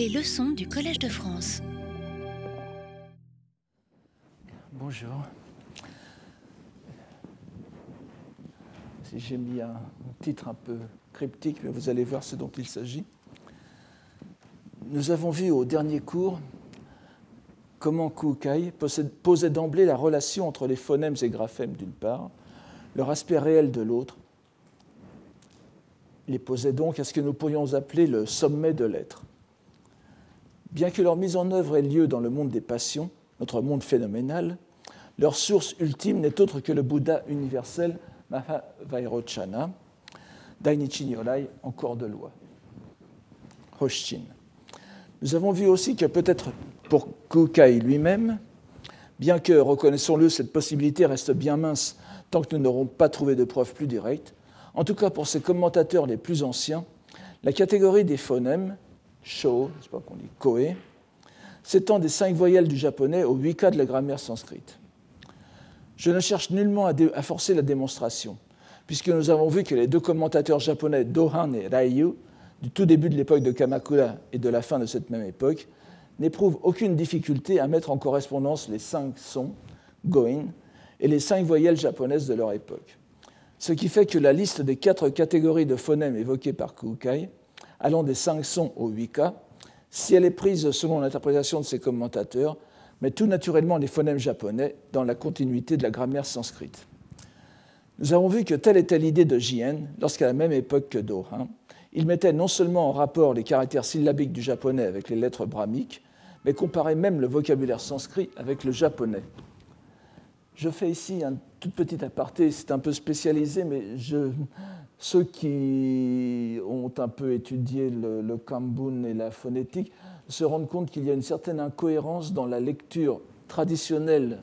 Les leçons du Collège de France. Bonjour. J'ai mis un titre un peu cryptique, mais vous allez voir ce dont il s'agit. Nous avons vu au dernier cours comment Kukai posait d'emblée la relation entre les phonèmes et graphèmes d'une part, leur aspect réel de l'autre. Il les posait donc à ce que nous pourrions appeler le sommet de l'être. Bien que leur mise en œuvre ait lieu dans le monde des passions, notre monde phénoménal, leur source ultime n'est autre que le Bouddha universel Mahavairochana, Dainichi Nyorai, encore de loi, Hoshin. Nous avons vu aussi que peut-être pour Kukai lui-même, bien que, reconnaissons-le, cette possibilité reste bien mince tant que nous n'aurons pas trouvé de preuves plus directes, en tout cas pour ses commentateurs les plus anciens, la catégorie des phonèmes, sho, je sais pas qu'on dit koe, s'étend des cinq voyelles du japonais aux huit cas de la grammaire sanscrite. Je ne cherche nullement à, forcer la démonstration, puisque nous avons vu que les deux commentateurs japonais Dohan et Raiyu, du tout début de l'époque de Kamakura et de la fin de cette même époque, n'éprouvent aucune difficulté à mettre en correspondance les cinq sons, goin, et les cinq voyelles japonaises de leur époque. Ce qui fait que la liste des quatre catégories de phonèmes évoquées par Kukai, allant des cinq sons aux huit cas, si elle est prise selon l'interprétation de ses commentateurs, met tout naturellement les phonèmes japonais dans la continuité de la grammaire sanscrite. Nous avons vu que telle était l'idée de Jien lorsqu'à la même époque que Do, il mettait non seulement en rapport les caractères syllabiques du japonais avec les lettres brahmiques, mais comparait même le vocabulaire sanskrit avec le japonais. Je fais ici un tout petit aparté, c'est un peu spécialisé, mais ceux qui ont un peu étudié le, le kambun et la phonétique se rendent compte qu'il y a une certaine incohérence dans la lecture traditionnelle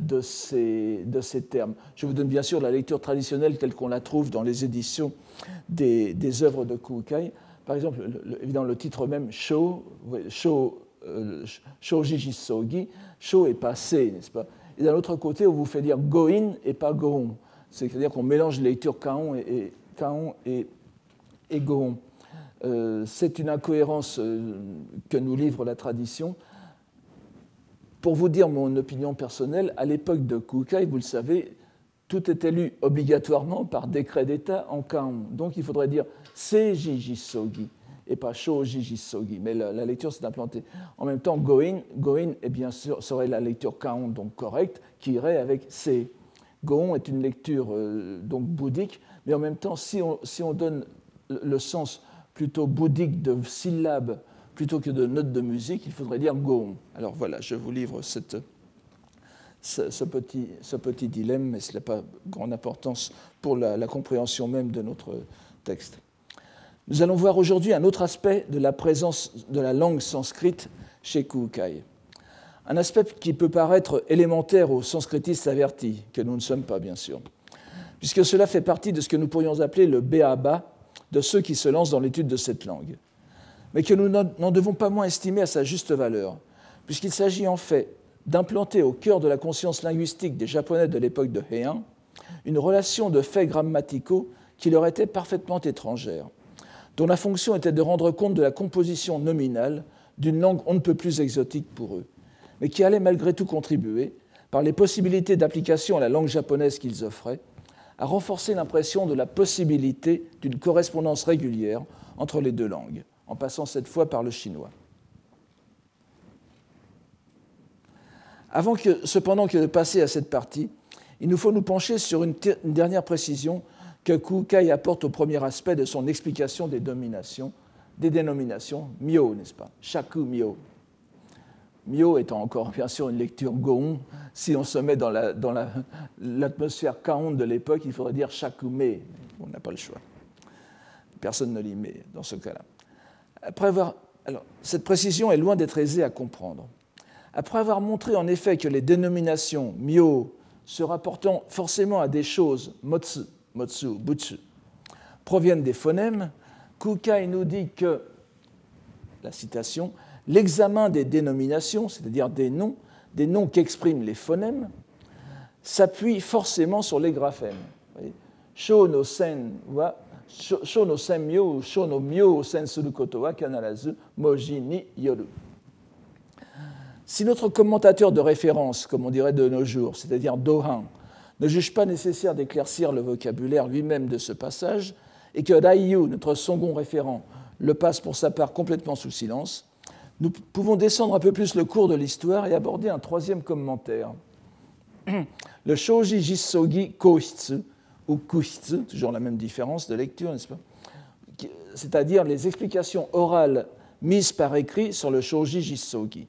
de ces, de ces termes. Je vous donne bien sûr la lecture traditionnelle telle qu'on la trouve dans les éditions des, des œuvres de Kukai. Par exemple, le, évidemment, le titre même, Sho, Sho, euh, Shoji Sogi, Sho est passé, n'est-ce pas? Et d'un autre côté, on vous fait dire Goin et pas Gohon. C'est-à-dire qu'on mélange les lectures Kaon et, et, Kaon et. Euh, c'est une incohérence euh, que nous livre la tradition. Pour vous dire mon opinion personnelle, à l'époque de Kukai, vous le savez, tout était lu obligatoirement par décret d'État en Kaon. Donc il faudrait dire Seiji Sogi et pas Shoji Sogi. Mais la, lecture s'est implantée. En même temps, Goin, Goin est bien sûr, serait la lecture Kaon, donc correcte, qui irait avec Se. Goon est une lecture euh, donc bouddhique, mais en même temps, si on, donne le sens plutôt bouddhique de syllabes plutôt que de notes de musique, il faudrait dire gong. Alors voilà, je vous livre ce, petit, dilemme, mais ce n'a pas grande importance pour la, la, compréhension même de notre texte. Nous allons voir aujourd'hui un autre aspect de la présence de la langue sanscrite chez Kukai. Un aspect qui peut paraître élémentaire aux sanskritistes avertis, que nous ne sommes pas bien sûr, puisque cela fait partie de ce que nous pourrions appeler le béaba de ceux qui se lancent dans l'étude de cette langue, mais que nous n'en devons pas moins estimer à sa juste valeur, puisqu'il s'agit en fait d'implanter au cœur de la conscience linguistique des Japonais de l'époque de Heian une relation de faits grammaticaux qui leur était parfaitement étrangère, dont la fonction était de rendre compte de la composition nominale d'une langue on ne peut plus exotique pour eux, mais qui allait malgré tout contribuer, par les possibilités d'application à la langue japonaise qu'ils offraient, a renforcé l'impression de la possibilité d'une correspondance régulière entre les deux langues, en passant cette fois par le chinois. Avant cependant que de passer à cette partie, il nous faut nous pencher sur une, dernière précision que Kukai apporte au premier aspect de son explication des dominations, des dénominations, mio, n'est-ce pas? Shaku mio. Mio étant encore bien sûr une lecture Goon, si on se met dans l'atmosphère la, Kaon de l'époque, il faudrait dire Shakume. On n'a pas le choix. Personne ne l'y met dans ce cas-là. Après avoir, alors, cette précision est loin d'être aisée à comprendre. Après avoir montré en effet que les dénominations Mio se rapportant forcément à des choses, Motsu, Motsu, Butsu, proviennent des phonèmes, Kukai nous dit que, la citation, l'examen des dénominations, c'est-à-dire des noms, des noms qu'expriment les phonèmes, s'appuie forcément sur les graphèmes. Si notre commentateur de référence, comme on dirait de nos jours, c'est-à-dire Dohan, ne juge pas nécessaire d'éclaircir le vocabulaire lui-même de ce passage, et que Raiyu, notre second référent, le passe pour sa part complètement sous silence, nous pouvons descendre un peu plus le cours de l'histoire et aborder un troisième commentaire. Le Shoji Jisogi Kohitsu, ou Kuhitsu, toujours la même différence de lecture, n'est-ce pas? C'est-à-dire les explications orales mises par écrit sur le Shoji Jisogi,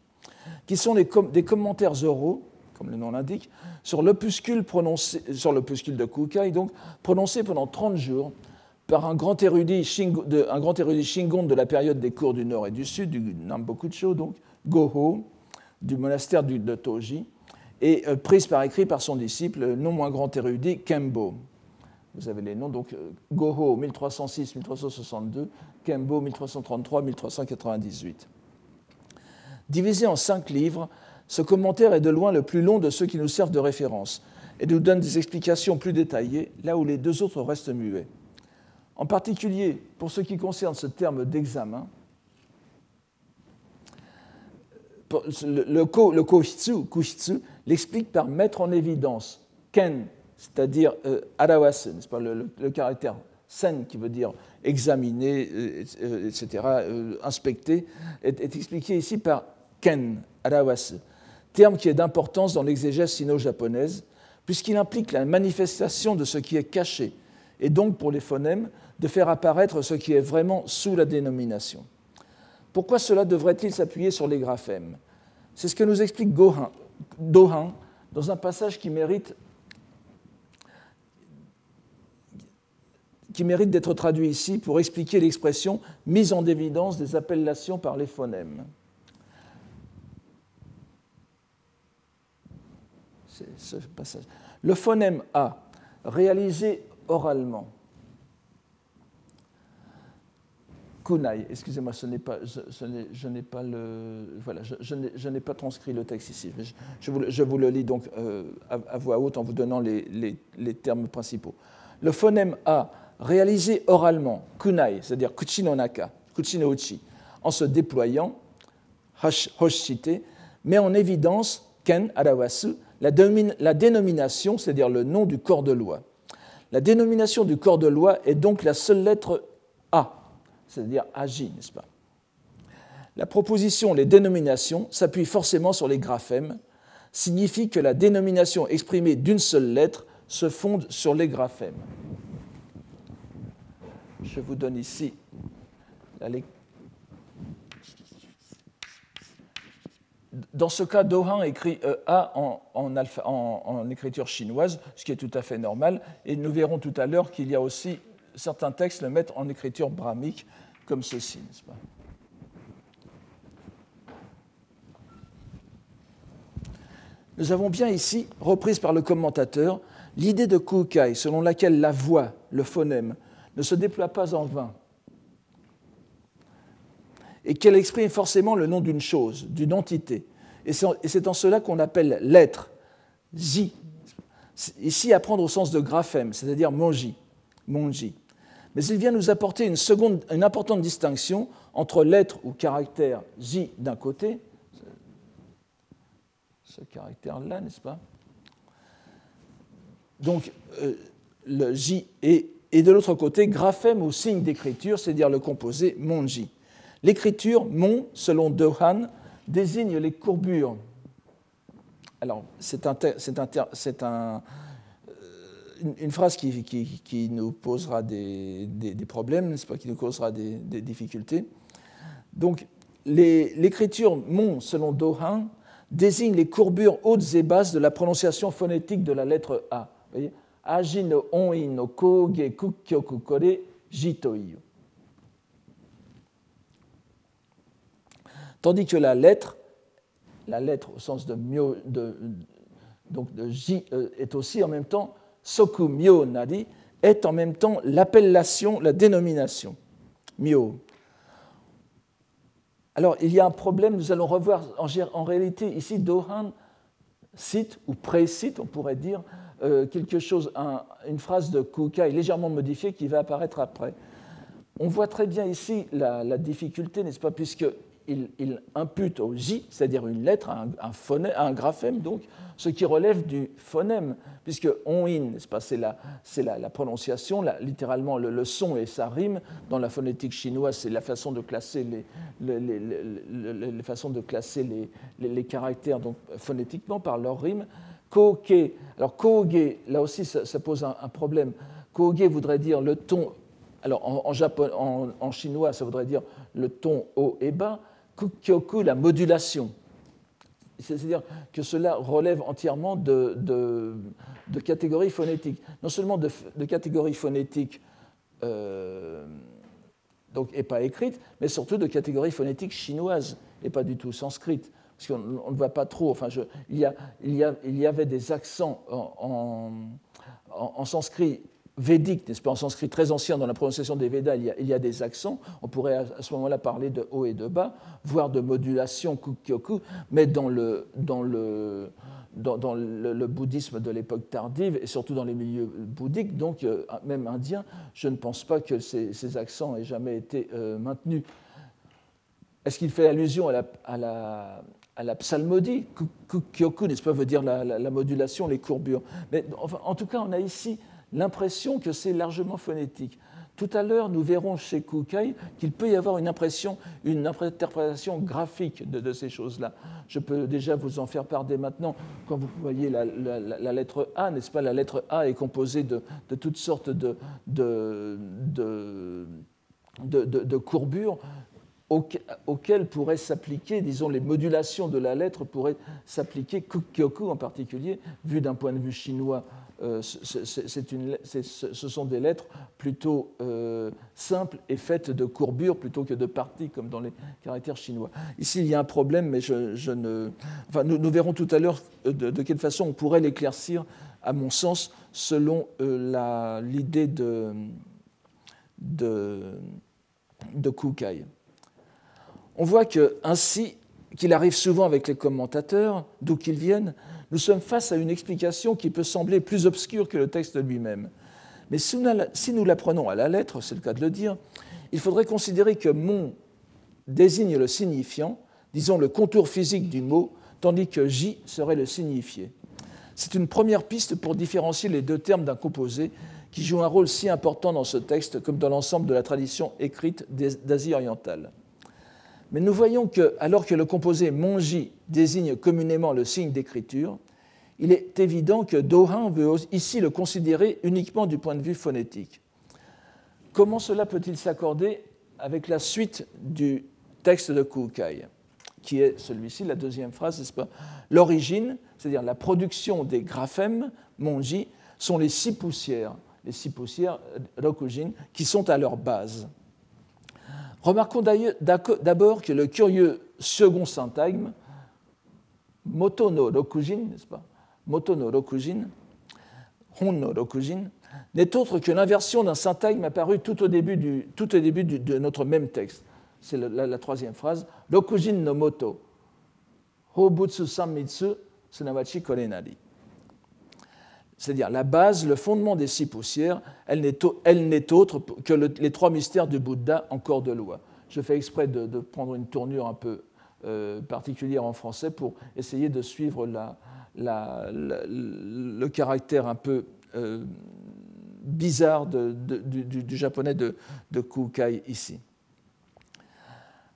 qui sont des commentaires oraux, comme le nom l'indique, sur l'opuscule de Kukai, donc prononcé pendant 30 jours par un grand érudit, Shingon de la période des cours du Nord et du Sud, du Nambokucho, donc Goho, du monastère de Toji, et euh, prise par écrit par son disciple, non moins grand érudit, Kembo. Vous avez les noms, donc euh, Goho 1306-1362, Kembo 1333-1398. Divisé en cinq livres, ce commentaire est de loin le plus long de ceux qui nous servent de référence et nous donne des explications plus détaillées là où les deux autres restent muets. En particulier, pour ce qui concerne ce terme d'examen, le, le, kushitsu, l'explique par mettre en évidence ken, c'est-à-dire euh, arawasu, pas, le, caractère sen qui veut dire examiner, euh, etc., euh, inspecter, est, est, expliqué ici par ken, arawasu terme qui est d'importance dans l'exégèse sino-japonaise, puisqu'il implique la manifestation de ce qui est caché, et donc pour les phonèmes, de faire apparaître ce qui est vraiment sous la dénomination. Pourquoi cela devrait-il s'appuyer sur les graphèmes? C'est ce que nous explique Gohan, dans un passage qui mérite, d'être traduit ici pour expliquer l'expression mise en évidence des appellations par les phonèmes. Le phonème A, réalisé oralement. Kunai, excusez-moi, ce je, n'ai pas je, n'ai pas transcrit le texte ici. Vous, je vous, le lis donc euh, à, voix haute en vous donnant les, termes principaux. Le phonème A, réalisé oralement, kunai, c'est-à-dire kuchinonaka, kuchino uchi, en se déployant, hoshite, met en évidence ken arawasu la, dénomination, c'est-à-dire le nom du corps de loi. La dénomination du corps de loi est donc la seule lettre c'est-à-dire agi, n'est-ce pas? La proposition, les dénominations, s'appuie forcément sur les graphèmes, signifie que la dénomination exprimée d'une seule lettre se fonde sur les graphèmes. Je vous donne ici la lecture Dans ce cas, Dohan écrit euh, A en, écriture chinoise, ce qui est tout à fait normal, et nous verrons tout à l'heure qu'il y a aussi certains textes le mettent en écriture brahmique, comme ceci, n'est-ce pas? Nous avons bien ici, reprise par le commentateur, l'idée de Kukai, selon laquelle la voix, le phonème, ne se déploie pas en vain, et qu'elle exprime forcément le nom d'une chose, d'une entité. Et c'est en cela qu'on appelle l'être, J. Ici, à prendre au sens de graphème, c'est-à-dire monji, monji. Mais il vient nous apporter une, importante distinction entre l'être ou caractère J d'un côté, ce caractère-là, n'est-ce pas? Donc, euh, le J et, de l'autre côté, graphème ou signe d'écriture, c'est-à-dire le composé monji. L'écriture mon, selon Dohan, désigne les courbures. Alors, c'est un, un, une, phrase qui, nous posera des, problèmes, n'est-ce pas, qui nous causera des, difficultés. Donc, l'écriture mon, selon Dohan, désigne les courbures hautes et basses de la prononciation phonétique de la lettre A. Vous voyez Aji no on no koge kukyoku kore. Tandis que la lettre, la lettre au sens de myo, de, donc de J, euh, est aussi en même temps soku myo nari, est en même temps l'appellation, la dénomination myo. Alors il y a un problème, nous allons revoir en, réalité ici Dohan cite ou précite, on pourrait dire, euh, quelque chose, une phrase de Kukai légèrement modifiée qui va apparaître après. On voit très bien ici la difficulté, n'est-ce pas, puisque il, impute au J, c'est-à-dire une lettre, un, phonème, un graphème, donc, ce qui relève du phonème, puisque on in, c'est la, la, prononciation, littéralement le, son et sa rime. Dans la phonétique chinoise, c'est la façon de classer les, de classer les, caractères donc, phonétiquement par leur rime. Ko-ke, alors là aussi ça, pose un, problème. Ko-ge voudrait dire le ton alors en, en, chinois, ça voudrait dire le ton haut et bas kukyoku, la modulation. C'est-à-dire que cela relève entièrement de, de, catégories phonétiques. Non seulement de, catégories phonétiques euh, donc, et pas écrites, mais surtout de catégories phonétiques chinoises et pas du tout sanskrites. Parce qu'on ne voit pas trop. Enfin, il, y a, il, y a, il, y avait des accents en, en, en sanskrit védique, n'est-ce pas, en sanskrit très ancien, dans la prononciation des Védas, il y a, des accents. On pourrait à ce moment-là parler de haut et de bas, voire de modulation kukyoku, mais dans le, bouddhisme de l'époque tardive, et surtout dans les milieux bouddhiques, donc euh, même indiens, je ne pense pas que ces, accents aient jamais été euh, maintenus. Est-ce qu'il fait allusion à la, psalmodie? Kukyoku, n'est-ce pas, veut dire la, la, modulation, les courbures. Mais en tout cas, on a ici l'impression que c'est largement phonétique. Tout à l'heure, nous verrons chez Kukai qu'il peut y avoir une impression, une interprétation graphique de, ces choses-là. Je peux déjà vous en faire part dès maintenant. Quand vous voyez la, lettre A, n'est-ce pas? La lettre A est composée de, toutes sortes de, de courbures auxquelles pourraient s'appliquer, disons, les modulations de la lettre pourraient s'appliquer, Kukyoku en particulier, vu d'un point de vue chinois une, ce sont des lettres plutôt euh, simples et faites de courbures plutôt que de parties, comme dans les caractères chinois. Ici, il y a un problème, mais je. Enfin, nous, verrons tout à l'heure euh, de, quelle façon on pourrait l'éclaircir, à mon sens, selon l'idée de, de, de. On voit que ainsi qu'il arrive souvent avec les commentateurs, d'où qu'ils viennent, nous sommes face à une explication qui peut sembler plus obscure que le texte lui-même. Mais si nous l'apprenons à la lettre, c'est le cas de le dire, il faudrait considérer que mon désigne le signifiant, disons le contour physique du mot, tandis que j serait le signifié. C'est une première piste pour différencier les deux termes d'un composé qui joue un rôle si important dans ce texte comme dans l'ensemble de la tradition écrite d'Asie orientale. Mais nous voyons que, alors que le composé monji désigne communément le signe d'écriture, il est évident que Dohan veut ici le considérer uniquement du point de vue phonétique. Comment cela peut-il s'accorder avec la suite du texte de Kukai, qui est celui-ci, la deuxième phrase, n'est-ce pas? L'origine, c'est-à-dire la production des graphèmes monji, sont les six poussières, les six poussières rokujin, qui sont à leur base. Remarquons d'abord que le curieux second syntagme, moto no rokujin, n'est-ce pas? Moto no rokujin, hon rokujin, n'est autre que l'inversion d'un syntagme apparu tout au début, de notre même texte. C'est la, troisième phrase. Rokujin no moto, hobutsu sammitsu, korenari c'est-à-dire la base, le fondement des six poussières, elle n'est autre que les trois mystères du Bouddha en corps de loi. Je fais exprès de, prendre une tournure un peu euh, particulière en français pour essayer de suivre le caractère un peu euh, bizarre du, japonais de, Kukai ici.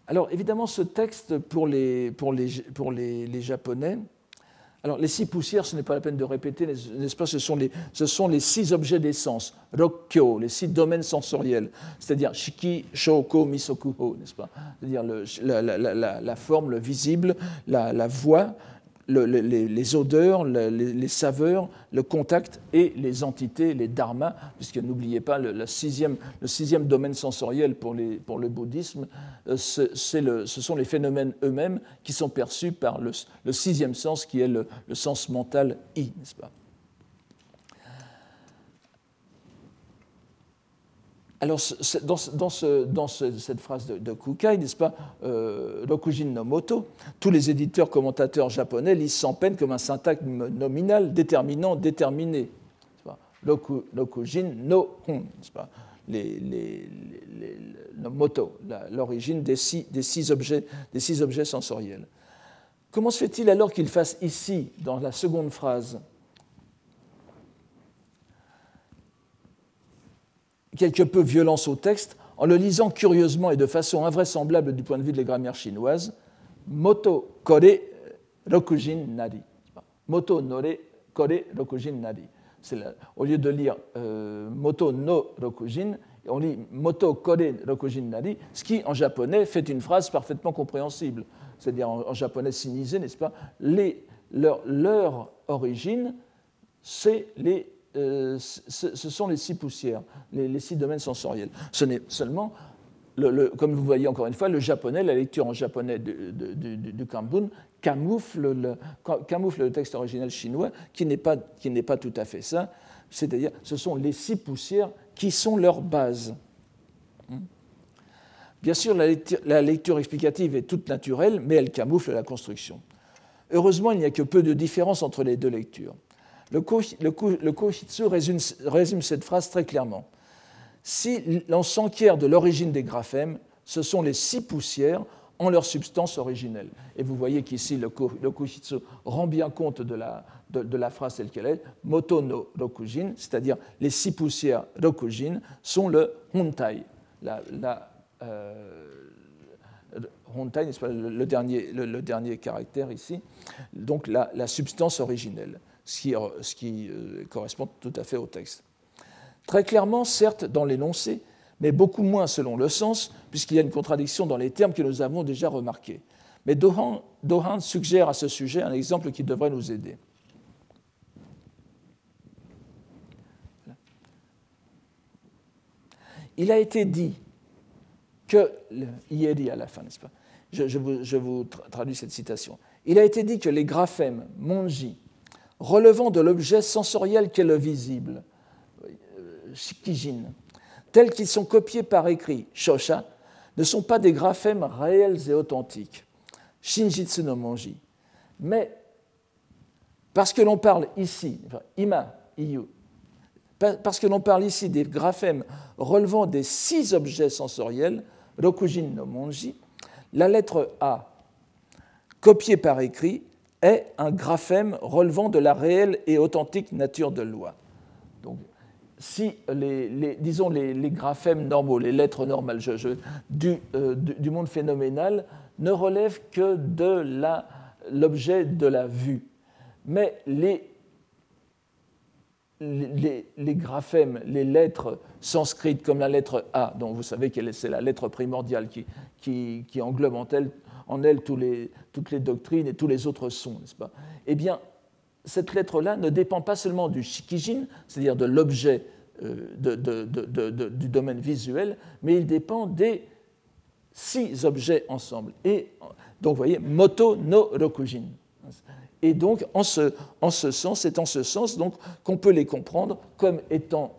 Alors évidemment, ce texte pour les Japonais, alors, les six poussières, ce n'est pas la peine de répéter, n'est-ce pas ce sont, les, ce sont les six objets d'essence, Rokkyo, les six domaines sensoriels, c'est-à-dire Shiki, Shoko, Misokuho, n'est-ce pas? C'est-à-dire la, forme, le visible, la, voix, les, odeurs, les, saveurs, le contact et les entités, les dharmas, puisque n'oubliez pas, le, sixième, sixième domaine sensoriel pour, pour le bouddhisme, euh, ce sont les phénomènes eux-mêmes qui sont perçus par le, sixième sens, qui est le, sens mental I, n'est-ce pas? Alors, dans, cette phrase de, Kukai, n'est-ce pas, euh, Rokujin no moto, tous les éditeurs commentateurs japonais lisent sans peine comme un syntaxe nominal déterminant déterminé. Rokujin no hon, n'est-ce pas les, moto, l'origine des six objets sensoriels. Comment se fait-il alors qu'il fasse ici, dans la seconde phrase, quelque peu violence au texte en le lisant curieusement et de façon invraisemblable du point de vue de la grammaire chinoise, moto kore rokujin nari. Moto nore kore rokujin nari. au lieu de lire euh, moto no rokujin, on lit moto kore rokujin nari, ce qui en japonais fait une phrase parfaitement compréhensible. C'est-à-dire en, japonais sinisé, n'est-ce pas leur, leur origine, c'est les euh, ce, sont les six poussières, les, six domaines sensoriels. Ce n'est seulement, le, comme vous voyez encore une fois, le japonais, la lecture en japonais du, du, camoufle le, texte original chinois qui n'est pas, pas tout à fait ça. C'est-à-dire, ce sont les six poussières qui sont leur base. Hmm. Bien sûr, la lecture, la lecture, explicative est toute naturelle, mais elle camoufle la construction. Heureusement, il n'y a que peu de différence entre les deux lectures. Le, Kohitsu résume, cette phrase très clairement. Si l'on s'enquiert de l'origine des graphèmes, ce sont les six poussières en leur substance originelle. Et vous voyez qu'ici, le, Kohitsu rend bien compte de la, phrase telle qu'elle est, Moto no Rokujin, c'est-à-dire les six poussières Rokujin sont le Hontai, euh, le, dernier, caractère ici, donc la substance originelle ce qui, euh, correspond tout à fait au texte. Très clairement, certes, dans l'énoncé, mais beaucoup moins selon le sens, puisqu'il y a une contradiction dans les termes que nous avons déjà remarqués. Mais Dohan, suggère à ce sujet un exemple qui devrait nous aider. Il a été dit que, Ieri à la fin, n'est-ce pas? Je, vous, je, vous, traduis cette citation. Il a été dit que les graphèmes monji, relevant de l'objet sensoriel qu'est le visible, shikijin, tels qu'ils sont copiés par écrit, shosha, ne sont pas des graphèmes réels et authentiques, shinjitsu no monji. Mais parce que l'on parle ici, ima, iyu, parce que l'on parle ici des graphèmes relevant des six objets sensoriels, rokujin no monji, la lettre A, copiée par écrit, est un graphème relevant de la réelle et authentique nature de loi. Donc, si les, disons les, graphèmes normaux, les lettres normales euh, du, monde phénoménal ne relèvent que de l'objet de la vue, mais les, les, graphèmes, les lettres sanscrites comme la lettre A, dont vous savez que c'est la lettre primordiale qui, qui, qui englobe en elle en elle toutes les doctrines et tous les autres sons, n'est-ce pas? Eh bien, cette lettre-là ne dépend pas seulement du shikijin, c'est-à-dire de l'objet euh, du domaine visuel, mais il dépend des six objets ensemble. Et donc, vous voyez, moto no rokujin. Et donc, en ce, en ce sens, c'est en ce sens donc qu'on peut les comprendre comme étant,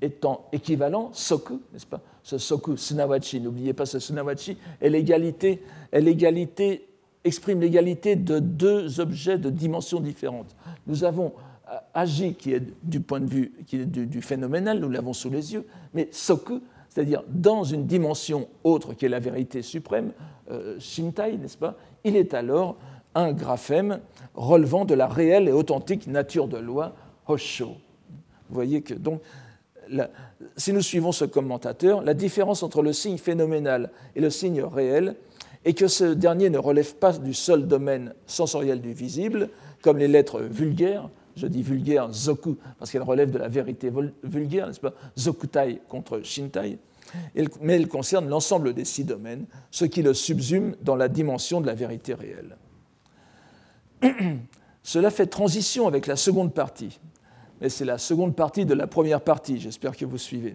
étant équivalents soku, n'est-ce pas? Ce soku sunawachi. N'oubliez pas ce sunawachi est l'égalité, l'égalité exprime l'égalité de deux objets de dimensions différentes. Nous avons euh, agi qui est du point de vue qui est du, phénoménal, nous l'avons sous les yeux, mais soku, c'est-à-dire dans une dimension autre qui est la vérité suprême, euh, shintai, n'est-ce pas Il est alors un graphème relevant de la réelle et authentique nature de loi, hosho. Vous voyez que donc si nous suivons ce commentateur, la différence entre le signe phénoménal et le signe réel est que ce dernier ne relève pas du seul domaine sensoriel du visible, comme les lettres vulgaires, je dis vulgaire zoku parce qu'elles relèvent de la vérité vulgaire, n'est-ce pas? Zokutai contre shintai, mais elles concernent l'ensemble des six domaines, ce qui le subsume dans la dimension de la vérité réelle. Cela fait transition avec la seconde partie, mais c'est la seconde partie de la première partie, j'espère que vous suivez.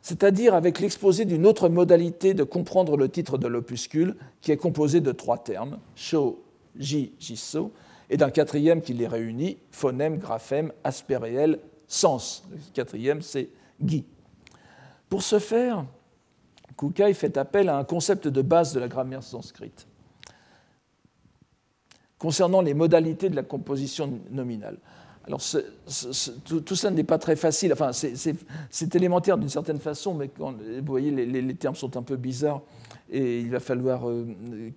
C'est-à-dire avec l'exposé d'une autre modalité de comprendre le titre de l'opuscule, qui est composé de trois termes, sho, ji, jiso, et d'un quatrième qui les réunit, phonème, graphème, aspect réel, sens. Le quatrième, c'est gi. Pour ce faire, Kukai fait appel à un concept de base de la grammaire sanscrite concernant les modalités de la composition nominale. Alors, tout, ça n'est pas très facile, enfin, c'est élémentaire d'une certaine façon, mais vous voyez, les, termes sont un peu bizarres et il va falloir euh,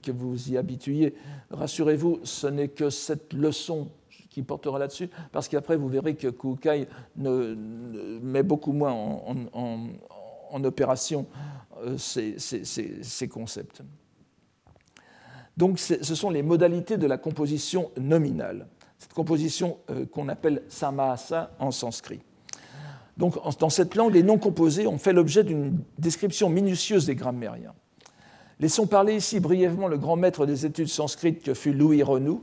que vous y habituiez. Rassurez-vous, ce n'est que cette leçon qui portera là-dessus, parce qu'après, vous verrez que Kukai ne, met beaucoup moins en, opération euh, ces, concepts. Donc, ce sont les modalités de la composition nominale cette composition euh, qu'on appelle samasa en sanskrit. Donc, dans cette langue, les noms composés ont fait l'objet d'une description minutieuse des grammairiens. Laissons parler ici brièvement le grand maître des études sanskrites que fut Louis Renou,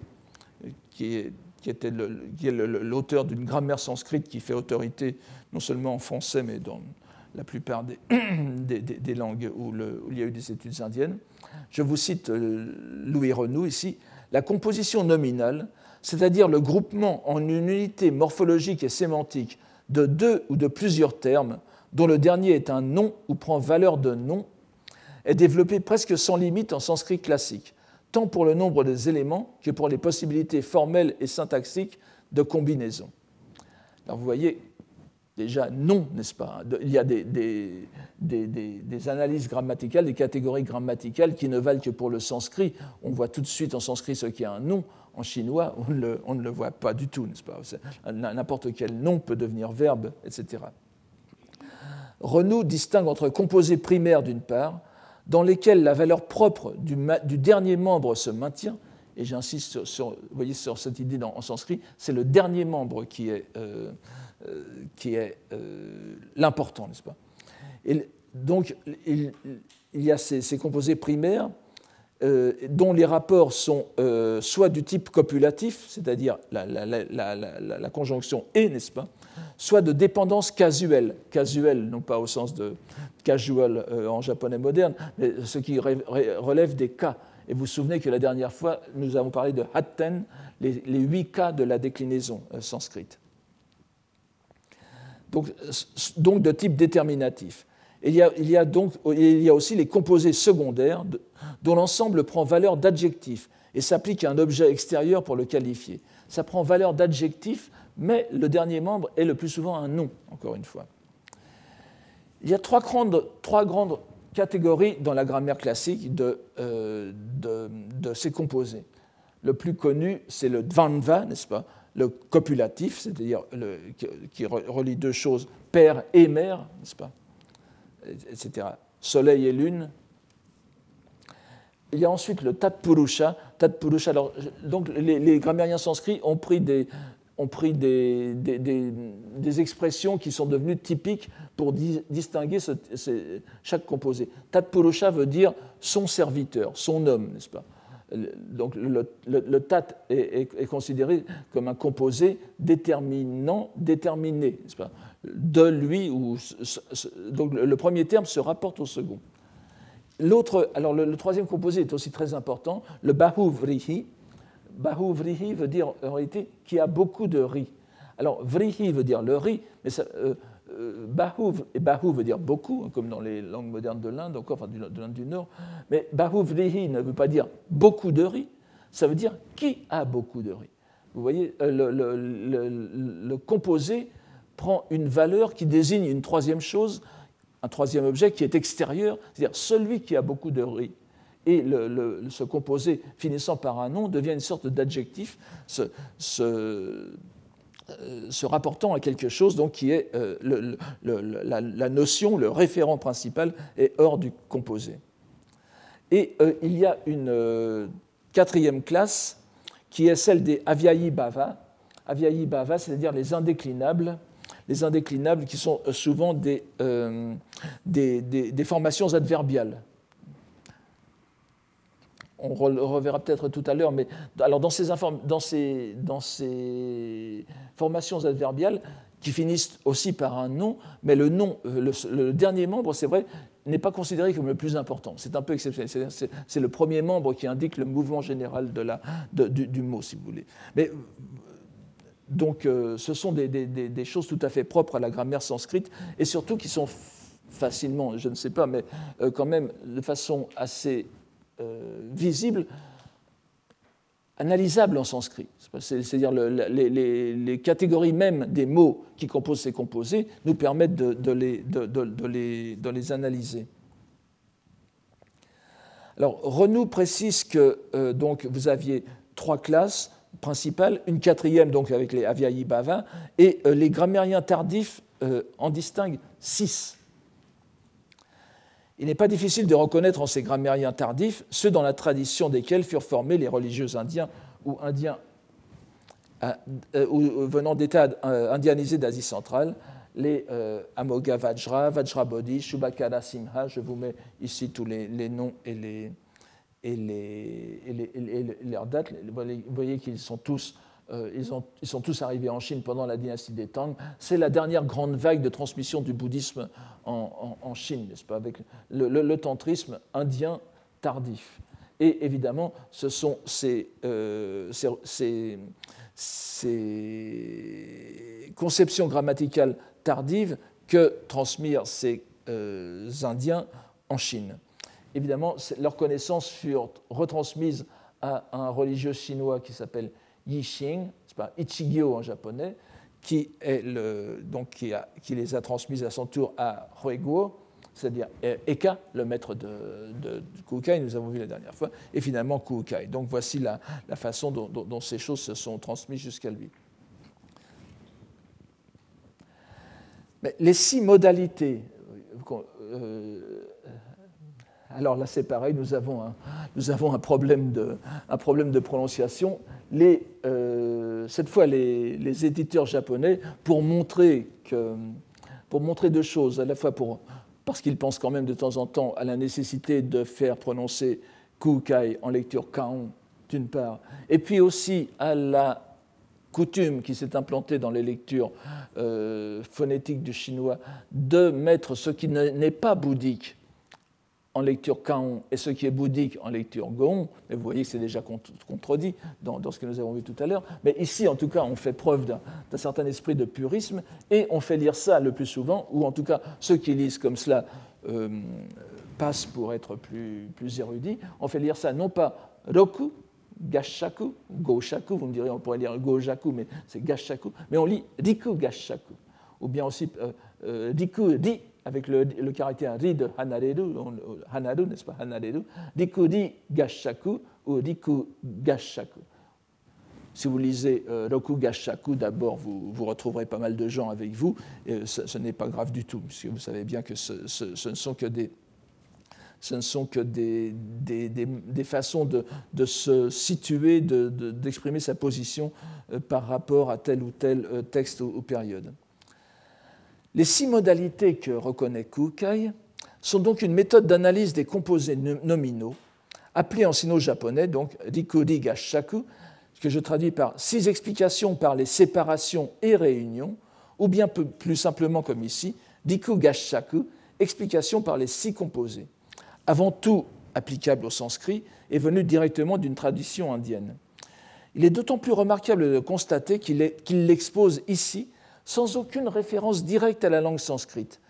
qui, était l'auteur d'une grammaire sanscrite qui fait autorité non seulement en français, mais dans la plupart des, langues où, il y a eu des études indiennes. Je vous cite euh, Louis Renou ici. La composition nominale c'est-à-dire le groupement en une unité morphologique et sémantique de deux ou de plusieurs termes, dont le dernier est un nom ou prend valeur de nom, est développé presque sans limite en sanskrit classique, tant pour le nombre des éléments que pour les possibilités formelles et syntaxiques de combinaison. Alors vous voyez, déjà non, n'est-ce pas Il y a des, des, analyses grammaticales, des catégories grammaticales qui ne valent que pour le sanskrit. On voit tout de suite en sanskrit ce qui est un nom en chinois, on, ne le voit pas du tout, n'est-ce pas N'importe quel nom peut devenir verbe, etc. Renaud distingue entre composés primaires d'une part, dans lesquels la valeur propre du, dernier membre se maintient, et j'insiste sur, cette idée en sanskrit, c'est le dernier membre qui est, euh, euh, euh, l'important, n'est-ce pas et Donc, il, y a ces composés primaires euh, dont les rapports sont euh, soit du type copulatif, c'est-à-dire la, conjonction et, n'est-ce pas, soit de dépendance casuelle, casuelle non pas au sens de casual euh, en japonais moderne, mais ce qui relève des cas. Et vous vous souvenez que la dernière fois, nous avons parlé de hatten, les, huit cas de la déclinaison sanscrite. Donc, donc de type déterminatif. Il y, a, aussi les composés secondaires dont l'ensemble prend valeur d'adjectif et s'applique à un objet extérieur pour le qualifier. Ça prend valeur d'adjectif, mais le dernier membre est le plus souvent un nom, encore une fois. Il y a trois grandes, catégories dans la grammaire classique de, euh, de, ces composés. Le plus connu, c'est le dvanva, n'est-ce pas? Le copulatif, c'est-à-dire qui relie deux choses, père et mère, n'est-ce pas? Etc. Soleil et lune. Il y a ensuite le Tatpurusha. Tatpurusha alors, donc les, grammairiens sanscrits ont pris, des, ont pris des, des, expressions qui sont devenues typiques pour distinguer chaque composé. Tatpurusha veut dire son serviteur, son homme, n'est-ce pas? Donc le, tat est, est, considéré comme un composé déterminant, déterminé, pas? De lui, ou, donc le premier terme se rapporte au second. L'autre, alors le, troisième composé est aussi très important, le bahuvrihi. Bahuvrihi veut dire en réalité qui a beaucoup de riz. Alors vrihi veut dire le riz, mais ça, euh, euh, bahuv, et veut dire beaucoup, comme dans les langues modernes de l'Inde, encore enfin de l'Inde du Nord. Mais bahuvrihi ne veut pas dire beaucoup de riz, ça veut dire qui a beaucoup de riz. Vous voyez, euh, le, le composé prend une valeur qui désigne une troisième chose, un troisième objet qui est extérieur, c'est-à-dire celui qui a beaucoup de riz. Et le, ce composé finissant par un nom devient une sorte d'adjectif se, euh, rapportant à quelque chose donc, qui est euh, la, notion, le référent principal est hors du composé. Et euh, il y a une quatrième classe qui est celle des aviayi bhava. Aviayi bhava, c'est-à-dire les indéclinables les indéclinables qui sont euh, souvent euh, des, des, formations adverbiales. On le reverra peut-être tout à l'heure, mais alors dans ces, dans, ces, dans ces, formations adverbiales qui finissent aussi par un nom, mais le nom, euh, le, dernier membre, c'est vrai, n'est pas considéré comme le plus important. C'est un peu exceptionnel. C'est le premier membre qui indique le mouvement général de la, du, du, mot, si vous voulez. Mais donc euh, ce sont des, choses tout à fait propres à la grammaire sanscrite et surtout qui sont facilement, je ne sais pas, mais quand même de façon assez visible, analysable en sanskrit. C'est-à-dire les, catégories même des mots qui composent ces composés nous permettent de, les, de, les, analyser. Alors, Renou précise que euh, donc, vous aviez trois classes une quatrième donc avec les Aviayi Bava, et euh, les grammairiens tardifs euh, en distinguent six. Il n'est pas difficile de reconnaître en ces grammairiens tardifs ceux dans la tradition desquels furent formés les religieux indiens ou indiens ou venant d'États indianisés d'Asie centrale, les Amoga Vajra, Vajrabodhi, Shubhakara Simha. Je vous mets ici tous les noms et les, et, les, et, leurs dates. Vous voyez qu'ils sont tous euh, ils, ont, ils, sont tous arrivés en Chine pendant la dynastie des Tang. C'est la dernière grande vague de transmission du bouddhisme en, Chine, n'est-ce pas, avec le, tantrisme indien tardif. Et évidemment, ce sont ces, euh, ces, conceptions grammaticales tardives que transmirent ces euh, Indiens en Chine évidemment, leurs connaissances furent retransmises à un religieux chinois qui s'appelle Yixing, c'est pas Ichigyo en japonais, qui, est le, donc qui, a, qui, les a transmises à son tour à Huiguo, c'est-à-dire Eka, le maître de, de, Kukai, nous avons vu la dernière fois, et finalement Kukai. Donc voici la, la façon dont, ces choses se sont transmises jusqu'à lui. Mais les six modalités euh, alors là, c'est pareil, nous avons un, nous avons un, problème, de, un problème de prononciation. Les, euh, cette fois, les, éditeurs japonais, pour montrer, que, pour montrer deux choses, à la fois pour, parce qu'ils pensent quand même de temps en temps à la nécessité de faire prononcer kukai en lecture kaon, d'une part, et puis aussi à la coutume qui s'est implantée dans les lectures euh, phonétiques du chinois de mettre ce qui n'est pas bouddhique en lecture Kaon et ce qui est bouddhique en lecture Gong, mais vous voyez que c'est déjà contredit dans, ce que nous avons vu tout à l'heure. Mais ici, en tout cas, on fait preuve d'un certain esprit de purisme et on fait lire ça le plus souvent, ou en tout cas, ceux qui lisent comme cela euh, passent pour être plus, plus érudits. On fait lire ça non pas Roku, Gashaku, Goshaku, vous me direz, on pourrait lire Gojaku, mais c'est Gashaku, mais on lit Riku Gashaku, ou bien aussi euh, euh, Riku Ri avec le, caractère ri de hanareru, hanaru, n'est-ce pas, hanareru, ri gashaku ou riku gashaku. Si vous lisez euh, Roku Gashaku, d'abord, vous, retrouverez pas mal de gens avec vous, et ce, n'est pas grave du tout, puisque vous savez bien que ce, ne sont que des, façons de, se situer, d'exprimer sa position euh, par rapport à tel ou tel euh, texte ou période. Les six modalités que reconnaît Kukai sont donc une méthode d'analyse des composés nominaux, appelée en sino-japonais donc Rikuri Gashaku, que je traduis par six explications par les séparations et réunions, ou bien plus simplement comme ici, Riku Gashaku, explication par les six composés. Avant tout applicable au sanskrit, est venu directement d'une tradition indienne. Il est d'autant plus remarquable de constater qu'il l'expose ici sans aucune référence directe à la langue sanscrite,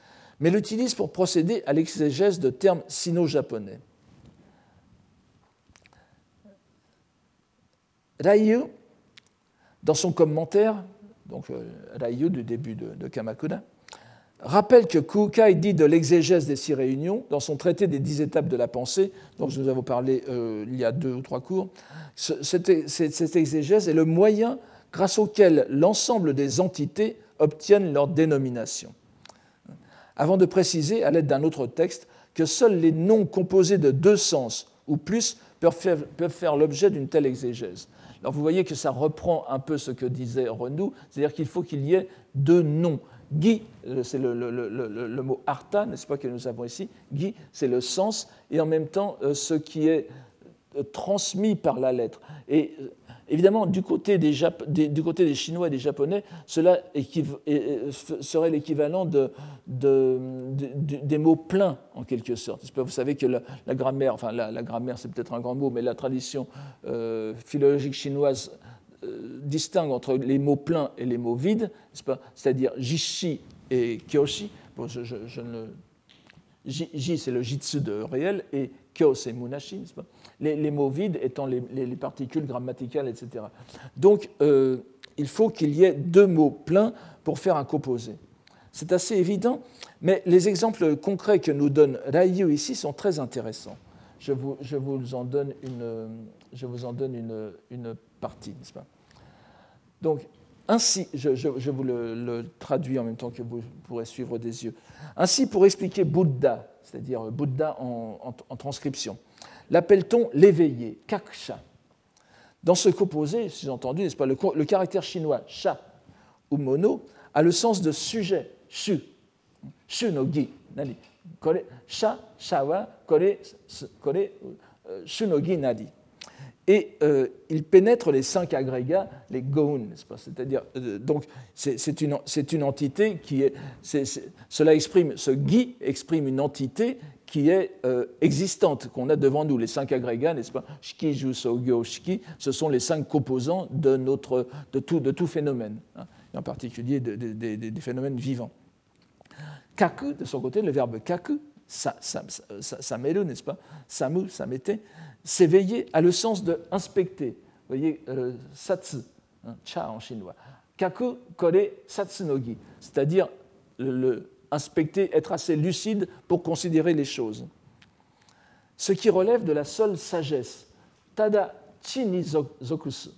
mais l'utilise pour procéder à l'exégèse de termes sino-japonais. Raiyu, dans son commentaire, donc euh, Raiyu du début de, Kamakura, rappelle que Kukai dit de l'exégèse des six réunions dans son traité des dix étapes de la pensée, dont nous avons parlé euh, il y a deux ou trois cours. Cette, cette exégèse est le moyen grâce auquel l'ensemble des entités obtiennent leur dénomination. Avant de préciser, à l'aide d'un autre texte, que seuls les noms composés de deux sens ou plus peuvent faire, l'objet d'une telle exégèse. Alors vous voyez que ça reprend un peu ce que disait Renou, c'est-à-dire qu'il faut qu'il y ait deux noms. Guy, c'est le, mot arta, n'est-ce pas, que nous avons ici. Guy, c'est le sens, et en même temps euh, ce qui est euh, transmis par la lettre. Et euh, Évidemment, du côté des, Chinois et des Japonais, cela serait l'équivalent de, des mots pleins, en quelque sorte. Vous savez que la, grammaire, enfin la, grammaire c'est peut-être un grand mot, mais la tradition euh, philologique chinoise euh, distingue entre les mots pleins et les mots vides, c'est-à-dire jishi et kyoshi. Bon, J, c'est le jitsu de réel, et kyo, c'est munashi, les, mots vides étant les, particules grammaticales, etc. Donc, euh, il faut qu'il y ait deux mots pleins pour faire un composé. C'est assez évident, mais les exemples concrets que nous donne Ryu ici sont très intéressants. Je vous, je vous en donne une, je vous en donne une, une partie, n'est-ce pas? Donc, ainsi, je, vous le, traduis en même temps que vous pourrez suivre des yeux. Ainsi, pour expliquer Bouddha, c'est-à-dire Bouddha en, transcription, l'appelle-t-on l'éveillé, kaksha. Dans ce composé, si j'ai entendu, n'est-ce pas, le, caractère chinois sha ou mono a le sens de sujet, shu, shu no gi, nani, kore, sha, shawa, kore, euh, shu no gi nadi. Et euh, il pénètre les cinq agrégats, les goun, n'est-ce pas C'est-à-dire, euh, donc, c'est une, une, entité qui est, cela exprime, ce gui exprime une entité qui est euh, existante, qu'on a devant nous, les cinq agrégats, n'est-ce pas? Shiki, Juso, Gyo, Shiki, ce sont les cinq composants de, notre, de, tout, de tout phénomène, hein, en particulier des phénomènes vivants. Kaku, de son côté, le verbe kaku, ça, ça, ça, n'est-ce pas? Samu, samete, s'éveiller a le sens de inspecter. Vous voyez, euh, satsu, hein, cha en chinois. Kaku kore satsunogi, c'est-à-dire le, inspecter, être assez lucide pour considérer les choses. Ce qui relève de la seule sagesse. Tada chini zokusu.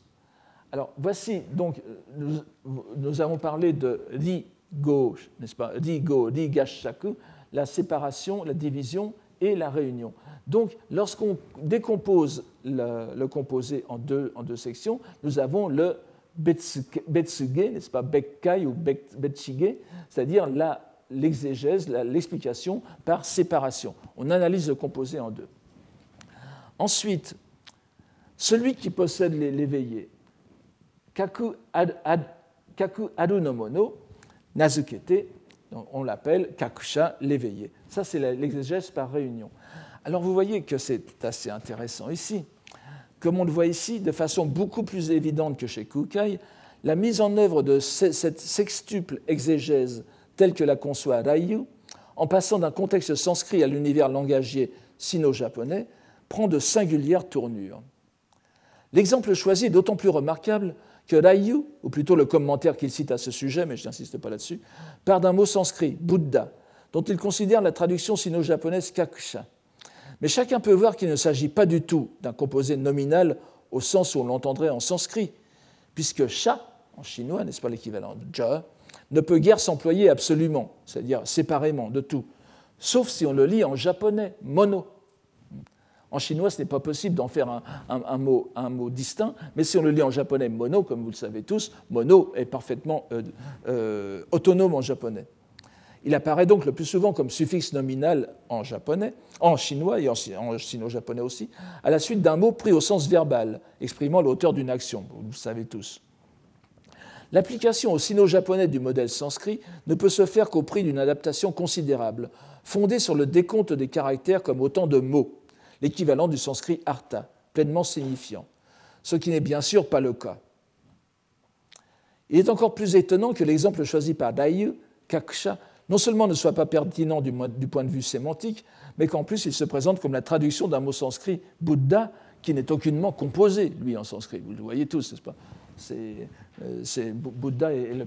Alors voici, donc, nous, avons parlé de ri go, n'est-ce pas? Ri go, gashaku, la séparation, la division et la réunion. Donc, lorsqu'on décompose le, composé en deux, en deux, sections, nous avons le betsuge, n'est-ce pas, bekkai ou betshige, c'est-à-dire l'exégèse, l'explication par séparation. On analyse le composé en deux. Ensuite, celui qui possède l'éveillé, kaku, ad, kaku adu no mono, nazukete, on l'appelle kakusha, l'éveillé. Ça, c'est l'exégèse par réunion. Alors vous voyez que c'est assez intéressant ici. Comme on le voit ici, de façon beaucoup plus évidente que chez Kukai, la mise en œuvre de cette sextuple exégèse telle que la conçoit Ryu, en passant d'un contexte sanskrit à l'univers langagier sino-japonais, prend de singulières tournures. L'exemple choisi est d'autant plus remarquable que Ryu, ou plutôt le commentaire qu'il cite à ce sujet, mais je n'insiste pas là-dessus, part d'un mot sanskrit, Bouddha, dont il considère la traduction sino-japonaise kakusha, mais chacun peut voir qu'il ne s'agit pas du tout d'un composé nominal au sens où on l'entendrait en sanskrit, puisque sha, en chinois, n'est-ce pas l'équivalent de ja, ne peut guère s'employer absolument, c'est-à-dire séparément de tout, sauf si on le lit en japonais, mono. En chinois, ce n'est pas possible d'en faire un, mot, distinct, mais si on le lit en japonais mono, comme vous le savez tous, mono est parfaitement euh, euh, autonome en japonais. Il apparaît donc le plus souvent comme suffixe nominal en japonais, en chinois et en sino-japonais aussi, à la suite d'un mot pris au sens verbal, exprimant l'auteur d'une action, vous le savez tous. L'application au sino-japonais du modèle sanskrit ne peut se faire qu'au prix d'une adaptation considérable, fondée sur le décompte des caractères comme autant de mots, l'équivalent du sanskrit artha, pleinement signifiant, ce qui n'est bien sûr pas le cas. Il est encore plus étonnant que l'exemple choisi par Daiyu, Kaksha, non seulement ne soit pas pertinent du, point de vue sémantique, mais qu'en plus il se présente comme la traduction d'un mot sanskrit Bouddha qui n'est aucunement composé, lui, en sanskrit. Vous le voyez tous, n'est-ce pas? C'est, euh, Bouddha est le,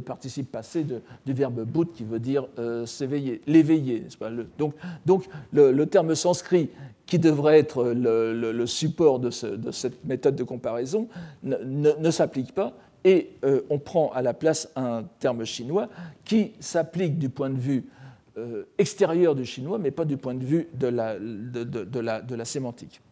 participe, passé du verbe Bouddha qui veut dire euh, s'éveiller, l'éveiller. Donc, donc le, terme sanskrit qui devrait être le, support de, cette méthode de comparaison ne s'applique pas et euh, on prend à la place un terme chinois qui s'applique du point de vue extérieur du chinois, mais pas du point de vue de, la, sémantique.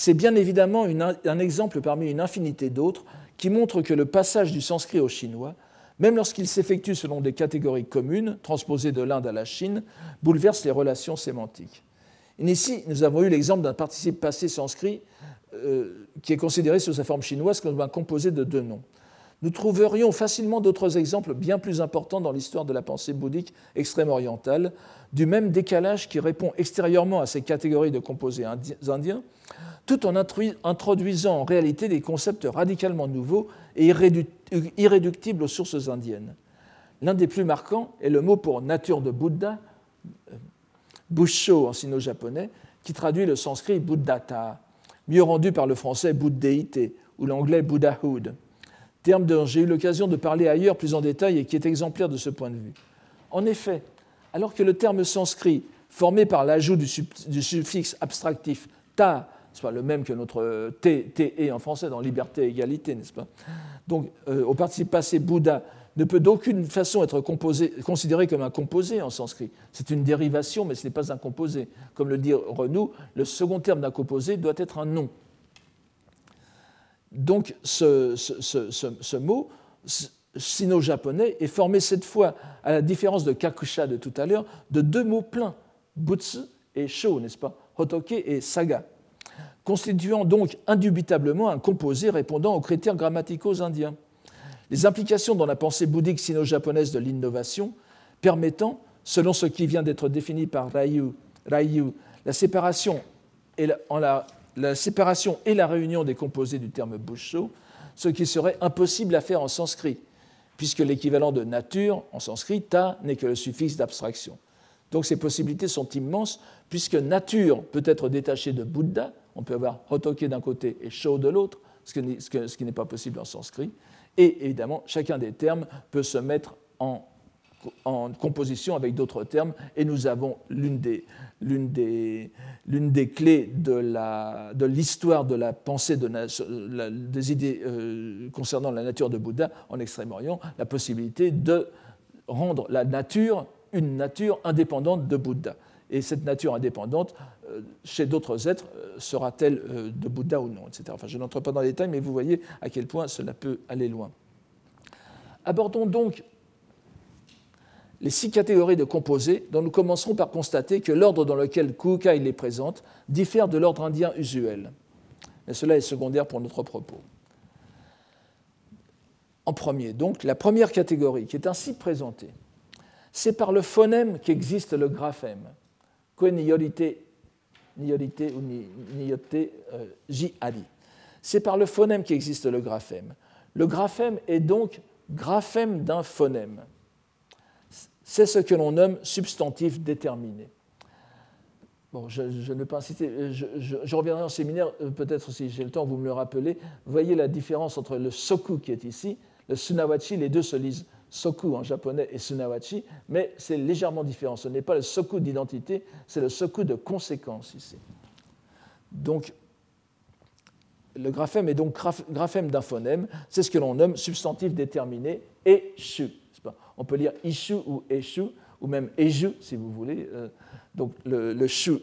C'est bien évidemment un exemple parmi une infinité d'autres qui montre que le passage du sanskrit au chinois, même lorsqu'il s'effectue selon des catégories communes, transposées de l'Inde à la Chine, bouleverse les relations sémantiques. ici, nous avons eu l'exemple d'un participe passé sanskrit euh, qui est considéré sous sa forme chinoise comme un composé de deux noms. Nous trouverions facilement d'autres exemples bien plus importants dans l'histoire de la pensée bouddhique extrême-orientale, du même décalage qui répond extérieurement à ces catégories de composés indiens, tout en introduisant en réalité des concepts radicalement nouveaux et irréductibles aux sources indiennes. L'un des plus marquants est le mot pour nature de Bouddha, Busho en sino-japonais, qui traduit le sanskrit buddhata, mieux rendu par le français bouddhéité ou l'anglais buddhahood, terme dont j'ai eu l'occasion de parler ailleurs plus en détail et qui est exemplaire de ce point de vue. En effet, alors que le terme sanskrit, formé par l'ajout du, suffixe abstractif ta, c'est pas le même que notre t, t, en français dans liberté et égalité, n'est-ce pas? Donc, euh, au participe passé Bouddha ne peut d'aucune façon être considéré comme un composé en sanskrit. C'est une dérivation, mais ce n'est pas un composé. Comme le dit Renou, le second terme d'un composé doit être un nom. Donc ce, mot sino-japonais est formé cette fois, à la différence de kakusha de tout à l'heure, de deux mots pleins, butsu et sho, n'est-ce pas? Hotoke et saga, constituant donc indubitablement un composé répondant aux critères grammaticaux indiens. Les implications dans la pensée bouddhique sino-japonaise de l'innovation permettant, selon ce qui vient d'être défini par Ryu, la, séparation et la, la, séparation et la réunion des composés du terme busho, ce qui serait impossible à faire en sanskrit, puisque l'équivalent de nature en sanskrit, ta, n'est que le suffixe d'abstraction. Donc ces possibilités sont immenses, puisque nature peut être détachée de Bouddha, on peut avoir Hotoke d'un côté et Sho de l'autre, ce qui n'est pas possible en sanskrit, et évidemment, chacun des termes peut se mettre en, composition avec d'autres termes, et nous avons l'une des, des, des, clés de l'histoire de, de, la pensée de des idées euh, concernant la nature de Bouddha en Extrême-Orient, la possibilité de rendre la nature une nature indépendante de Bouddha. Et cette nature indépendante, euh, chez d'autres êtres, euh, sera-t-elle de Bouddha ou non, etc. Enfin, je n'entre pas dans les détails, mais vous voyez à quel point cela peut aller loin. Abordons donc les six catégories de composés, dont nous commencerons par constater que l'ordre dans lequel Kukai les présente diffère de l'ordre indien usuel. Mais cela est secondaire pour notre propos. En premier, donc, la première catégorie qui est ainsi présentée, c'est par le phonème qu'existe le graphème ou niyote euh, C'est par le phonème qu'existe le graphème. Le graphème est donc graphème d'un phonème. C'est ce que l'on nomme substantif déterminé. Bon, je, ne vais pas inciter, je, je, reviendrai en séminaire, euh, peut-être si j'ai le temps, vous me le rappelez. Voyez la différence entre le soku qui est ici, le sunawachi, les deux se lisent soku en japonais et sunawachi, mais c'est légèrement différent. Ce n'est pas le soku d'identité, c'est le soku de conséquence ici. Donc, le graphème est donc graphème d'un phonème, c'est ce que l'on nomme substantif déterminé et shu. On peut lire ishu ou eshu, ou même eju si vous voulez. Euh, donc le, le shu.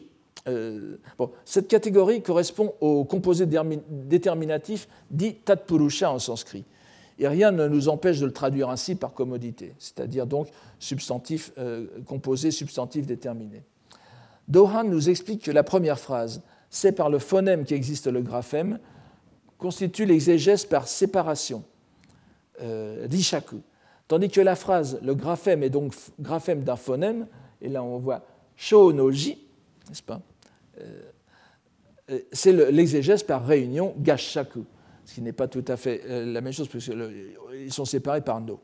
Euh, bon, cette catégorie correspond au composé déterminatif dit tatpurusha en sanskrit et rien ne nous empêche de le traduire ainsi par commodité, c'est-à-dire donc substantif euh, composé, substantif déterminé. Dohan nous explique que la première phrase, c'est par le phonème qu'existe le graphème, constitue l'exégèse par séparation, euh, rishaku, tandis que la phrase, le graphème est donc graphème d'un phonème, et là on voit shonoji, n'est-ce pas euh, C'est l'exégèse par réunion gashaku ce qui n'est pas tout à fait euh, la même chose, puisqu'ils sont séparés par no.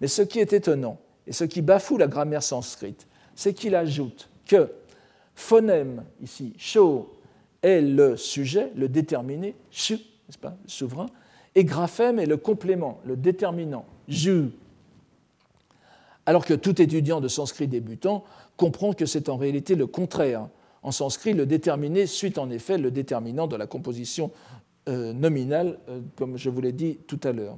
Mais ce qui est étonnant, et ce qui bafoue la grammaire sanscrite, c'est qu'il ajoute que phonème, ici, sho, est le sujet, le déterminé, shu, n'est-ce pas, souverain, et graphème est le complément, le déterminant, ju. Alors que tout étudiant de sanskrit débutant comprend que c'est en réalité le contraire. En sanskrit, le déterminé suit en effet le déterminant de la composition euh, nominal, euh, comme je vous l'ai dit tout à l'heure.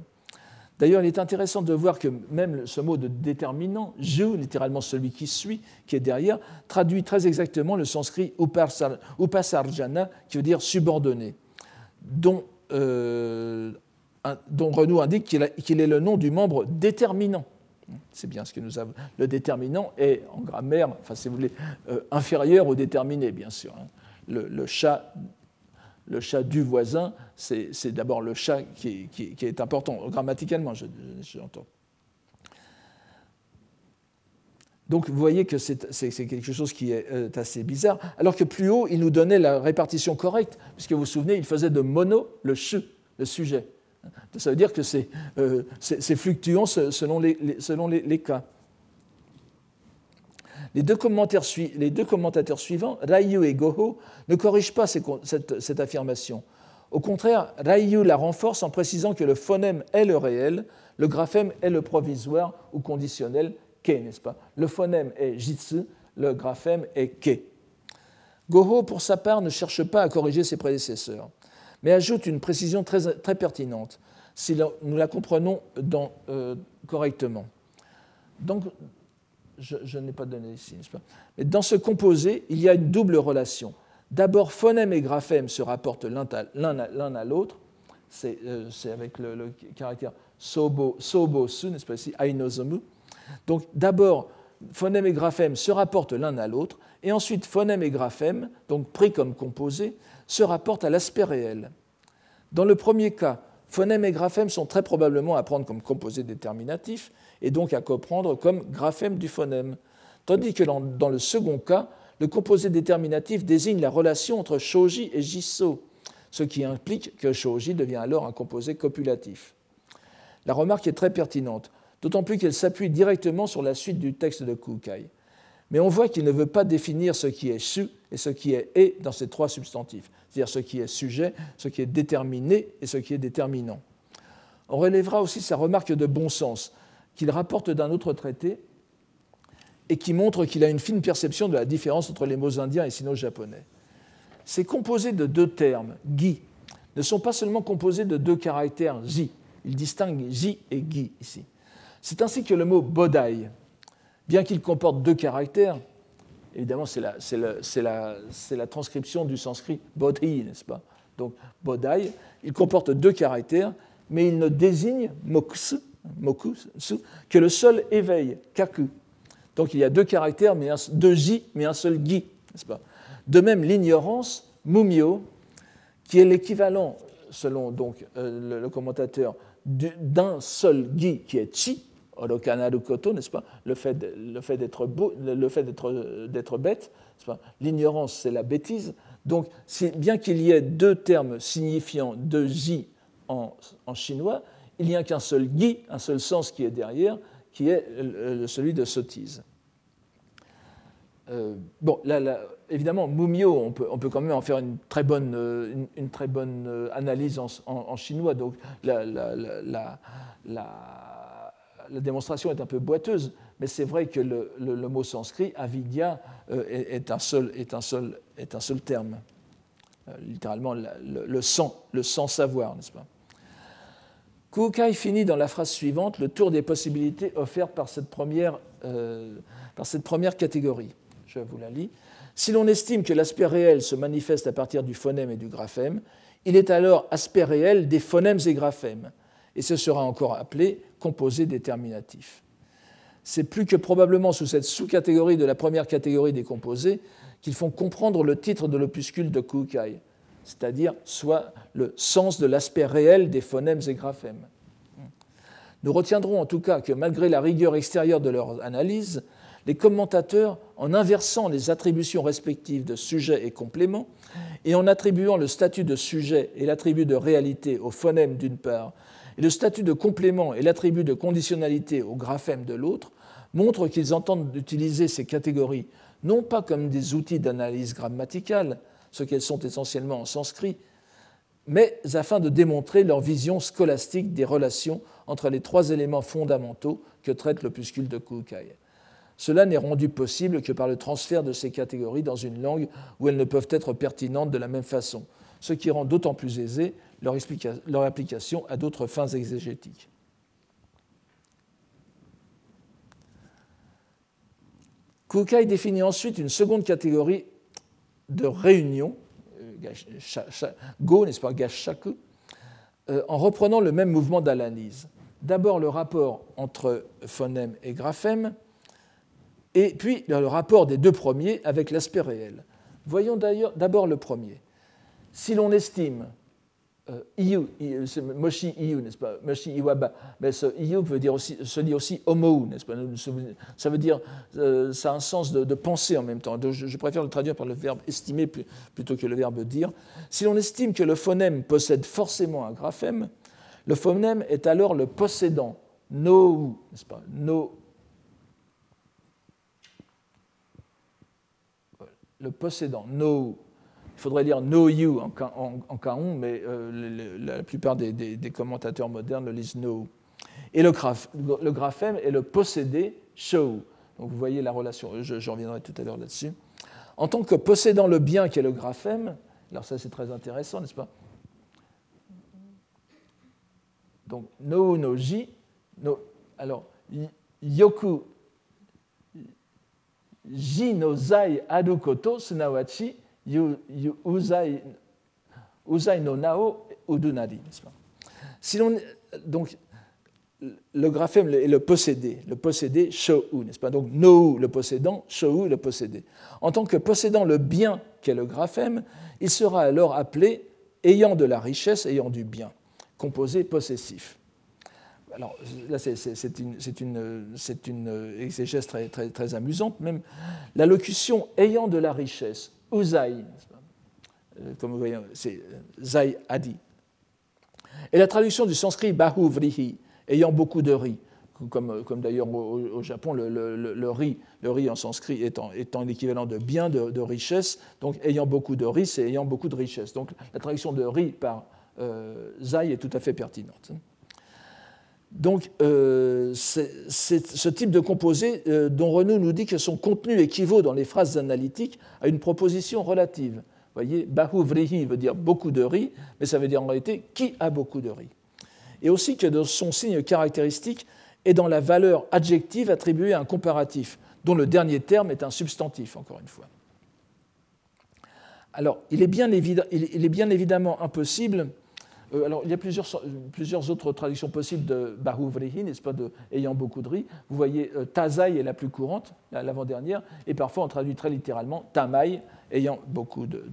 D'ailleurs, il est intéressant de voir que même ce mot de déterminant, je, littéralement celui qui suit, qui est derrière, traduit très exactement le sanskrit upasarjana, qui veut dire subordonné, dont, euh, dont Renaud indique qu'il est le nom du membre déterminant. C'est bien ce que nous avons. Le déterminant est, en grammaire, enfin, si vous voulez, inférieur au déterminé, bien sûr. Hein. Le, chat du voisin, c'est d'abord le chat qui est, important, grammaticalement, j'entends. Donc vous voyez que c'est quelque chose qui est euh, assez bizarre, alors que plus haut, il nous donnait la répartition correcte, puisque vous vous souvenez, il faisait de mono le chu, le sujet. Ça veut dire que c'est euh, fluctuant selon les, cas. Les deux, commentateurs suivants, Raiyu et Goho, ne corrigent pas cette, cette affirmation. Au contraire, Raiyu la renforce en précisant que le phonème est le réel, le graphème est le provisoire ou conditionnel ke, n'est-ce pas? Le phonème est jitsu, le graphème est ke. Goho, pour sa part, ne cherche pas à corriger ses prédécesseurs, mais ajoute une précision très, très pertinente, si nous la comprenons euh, correctement. Donc, je, n'ai pas donné ici, n'est-ce pas Mais dans ce composé, il y a une double relation. D'abord, phonème et graphème se rapportent l'un à l'autre, euh, c'est avec le, caractère sobo, sobo su, n'est-ce pas ici, ainozomu. Donc d'abord, phonème et graphème se rapportent l'un à l'autre, et ensuite phonème et graphème, donc pris comme composé, se rapportent à l'aspect réel. Dans le premier cas, phonème et graphème sont très probablement à prendre comme composé déterminatif, et donc à comprendre comme graphème du phonème, tandis que dans le second cas, le composé déterminatif désigne la relation entre shoji et jiso, ce qui implique que shoji devient alors un composé copulatif. La remarque est très pertinente, d'autant plus qu'elle s'appuie directement sur la suite du texte de Kukai. Mais on voit qu'il ne veut pas définir ce qui est su et ce qui est et dans ces trois substantifs, c'est-à-dire ce qui est sujet, ce qui est déterminé et ce qui est déterminant. On relèvera aussi sa remarque de bon sens, qu'il rapporte d'un autre traité et qui montre qu'il a une fine perception de la différence entre les mots indiens et sino-japonais. Ces composés de deux termes, gi, ne sont pas seulement composés de deux caractères ji, il distingue ji et gi ici. C'est ainsi que le mot bodai, bien qu'il comporte deux caractères, évidemment c'est la, transcription du sanskrit bodhi, n'est-ce pas? Donc bodai, il comporte deux caractères, mais il ne désigne mokusu, que le seul éveil, kaku. Donc il y a deux caractères, mais deux ji, mais un seul gi, n'est-ce pas? De même, l'ignorance, mumio, qui est l'équivalent, selon donc, euh, le, commentateur, d'un seul gi qui est chi, n'est-ce pas? Le fait, d'être bête, l'ignorance c'est la bêtise. Donc, bien qu'il y ait deux termes signifiant deux ji en, chinois, il n'y a qu'un seul gi, un seul sens qui est derrière, qui est celui de sottise. Euh, bon, là, évidemment, Mumio, on peut, quand même en faire une très bonne, bonne euh, analyse en, chinois. Donc, la, démonstration est un peu boiteuse, mais c'est vrai que le, mot sanskrit, avidya, euh, est, un seul, est, un seul, est un seul terme. littéralement, le, sang, le sans savoir, n'est-ce pas? Kukai finit dans la phrase suivante le tour des possibilités offertes par cette première, par cette première catégorie je vous la lis. Si l'on estime que l'aspect réel se manifeste à partir du phonème et du graphème, il est alors aspect réel des phonèmes et graphèmes, et ce sera encore appelé composé déterminatif. C'est plus que probablement sous cette sous-catégorie de la première catégorie des composés qu'ils font comprendre le titre de l'opuscule de Kukai, c'est-à-dire soit le sens de l'aspect réel des phonèmes et graphèmes. Nous retiendrons en tout cas que malgré la rigueur extérieure de leur analyse, les commentateurs, en inversant les attributions respectives de sujet et complément, et en attribuant le statut de sujet et l'attribut de réalité au phonème d'une part, le statut de complément et l'attribut de conditionnalité au graphème de l'autre, montrent qu'ils entendent utiliser ces catégories non pas comme des outils d'analyse grammaticale, ce qu'elles sont essentiellement en sanskrit, mais afin de démontrer leur vision scolastique des relations entre les trois éléments fondamentaux que traite l'opuscule de Kukai. Cela n'est rendu possible que par le transfert de ces catégories dans une langue où elles ne peuvent être pertinentes de la même façon, ce qui rend d'autant plus aisé leur, application à d'autres fins exégétiques. Kukai définit ensuite une seconde catégorie de réunion, euh, go, n'est-ce pas, gashaku, euh, en reprenant le même mouvement d'analyse. D'abord le rapport entre phonème et graphème, et puis le rapport des deux premiers avec l'aspect réel. Voyons d'ailleurs d'abord le premier. Si l'on estime euh, iu, moshi iu, n'est-ce pas, moshi iwaba, mais ce veut dire aussi, se dit aussi homo, n'est-ce pas? Ça veut dire, euh, ça a un sens de, penser en même temps. je, préfère le traduire par le verbe estimer plutôt que le verbe dire. Si l'on estime que le phonème possède forcément un graphème, le phonème est alors le possédant, no, n'est-ce pas, no le possédant, know. Il faudrait lire know you en, en, mais euh, la plupart des, commentateurs modernes le lisent know. Et le, graphème est le possédé, show. Donc vous voyez la relation, je, reviendrai tout à l'heure là-dessus. En tant que possédant le bien qui est le graphème, alors ça c'est très intéressant, n'est-ce pas? Donc no no ji, no, alors yoku ji no zai aru koto sunawachi uzai no nao udunari, si donc le graphème est le possédé, le possédé shou, n'est-ce pas? Donc no le possédant, shou le possédé. En tant que possédant le bien qu'est le graphème, il sera alors appelé ayant de la richesse, ayant du bien, composé possessif. Alors là, c'est une, exégèse très, amusante même. La locution ayant de la richesse, uzai, euh, comme vous voyez, c'est zai adi. Et la traduction du sanskrit bahu vrihi, ayant beaucoup de riz, comme, comme d'ailleurs au, Japon, le, riz, en sanskrit étant, étant l'équivalent de bien, de, richesse, donc ayant beaucoup de riz, c'est ayant beaucoup de richesse. Donc la traduction de riz par euh, zai est tout à fait pertinente. Donc, euh, c'est ce type de composé euh, dont Renaud nous dit que son contenu équivaut dans les phrases analytiques à une proposition relative. Vous voyez, bahu vrihi veut dire beaucoup de riz, mais ça veut dire en réalité qui a beaucoup de riz et aussi que son signe caractéristique est dans la valeur adjective attribuée à un comparatif, dont le dernier terme est un substantif, encore une fois. Alors, il est bien, il est bien évidemment impossible. Euh, alors, il y a plusieurs, plusieurs, autres traductions possibles de Bahu Vrehi, n'est-ce pas, de ayant beaucoup de riz. Vous voyez, euh, Tazai est la plus courante, l'avant-dernière, et parfois on traduit très littéralement Tamai, ayant beaucoup de,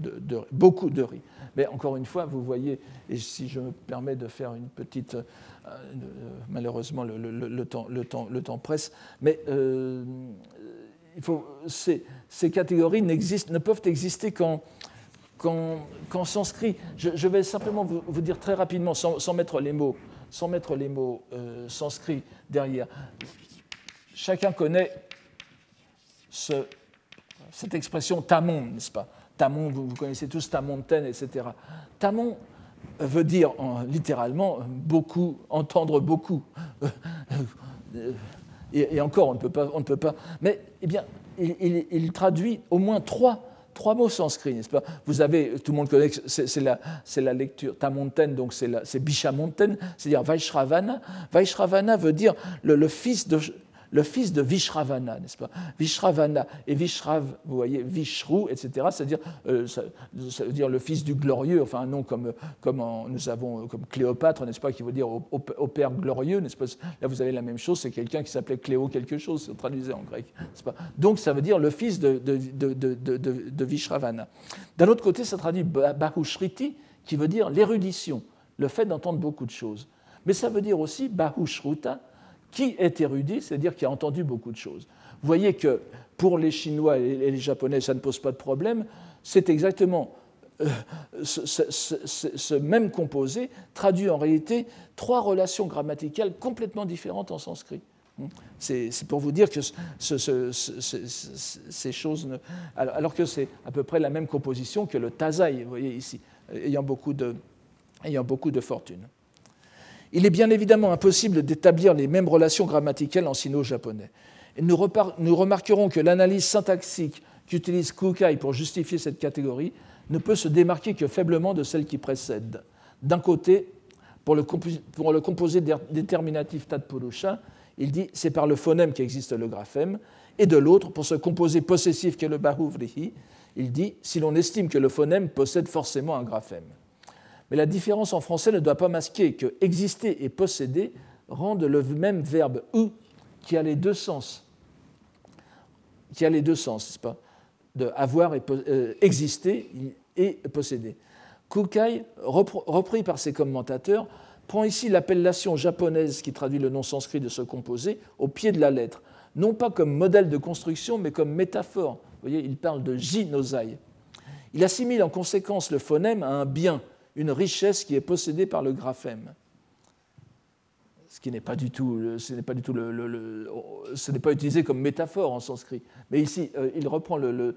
beaucoup de riz. Mais encore une fois, vous voyez, et si je me permets de faire une petite... Euh, euh, malheureusement, le, temps, temps, le, temps, presse, mais il faut, ces, ces catégories ne peuvent exister qu'en qu'en sanskrit. Je, vais simplement vous, dire très rapidement, sans, mettre les mots, sans mettre les mots sanskrit derrière. Chacun connaît ce, cette expression tamon, n'est-ce pas? Tamon, vous, connaissez tous Tamontaine, etc. Tamon veut dire littéralement beaucoup, entendre beaucoup. Et, encore, on ne peut pas. On ne peut pas mais eh bien, il, traduit au moins trois, trois mots sanscrits, n'est-ce pas? Vous avez, tout le monde connaît, c'est la, la, lecture Tamontaine, donc c'est Bishamontaine, c'est-à-dire Vaishravana. Vaishravana veut dire le fils de, le fils de Vishravana, n'est-ce pas? Vishravana et Vishrav, vous voyez, Vishru, etc., c'est-à-dire euh, ça, veut dire le fils du glorieux, enfin un nom comme, comme nous avons comme Cléopâtre, n'est-ce pas, qui veut dire au, père glorieux, n'est-ce pas? Là, vous avez la même chose, c'est quelqu'un qui s'appelait Cléo quelque chose, c'est traduisé en grec, n'est-ce pas? Donc, ça veut dire le fils de, de Vishravana. D'un autre côté, ça traduit Bahushriti, qui veut dire l'érudition, le fait d'entendre beaucoup de choses. Mais ça veut dire aussi Bahushruta, qui est érudit, c'est-à-dire qui a entendu beaucoup de choses. Vous voyez que pour les Chinois et les Japonais, ça ne pose pas de problème. C'est exactement euh, ce, même composé traduit en réalité trois relations grammaticales complètement différentes en sanskrit. C'est pour vous dire que ces choses, alors, que c'est à peu près la même composition que le Tazai, vous voyez ici, ayant beaucoup de, ayant beaucoup de fortune. Il est bien évidemment impossible d'établir les mêmes relations grammaticales en sino-japonais. Nous, remarquerons que l'analyse syntaxique qu'utilise Kukai pour justifier cette catégorie ne peut se démarquer que faiblement de celle qui précède. D'un côté, pour le, composé déterminatif Tadpurusha, il dit c'est par le phonème qu'existe le graphème, et de l'autre, pour ce composé possessif qu'est le Bahuvrihi, il dit si l'on estime que le phonème possède forcément un graphème. Mais la différence en français ne doit pas masquer que exister et posséder rendent le même verbe ou qui a les deux sens. Qui a les deux sens, n'est-ce pas? De avoir et euh, exister et posséder. Kukai, repris par ses commentateurs, prend ici l'appellation japonaise qui traduit le nom sanskrit de ce composé au pied de la lettre, non pas comme modèle de construction, mais comme métaphore. Vous voyez, il parle de jinosai. Il assimile en conséquence le phonème à un bien une richesse qui est possédée par le graphème. ce qui n'est pas du tout, ce n'est pas utilisé comme métaphore en sanskrit. Mais ici, euh, il reprend le,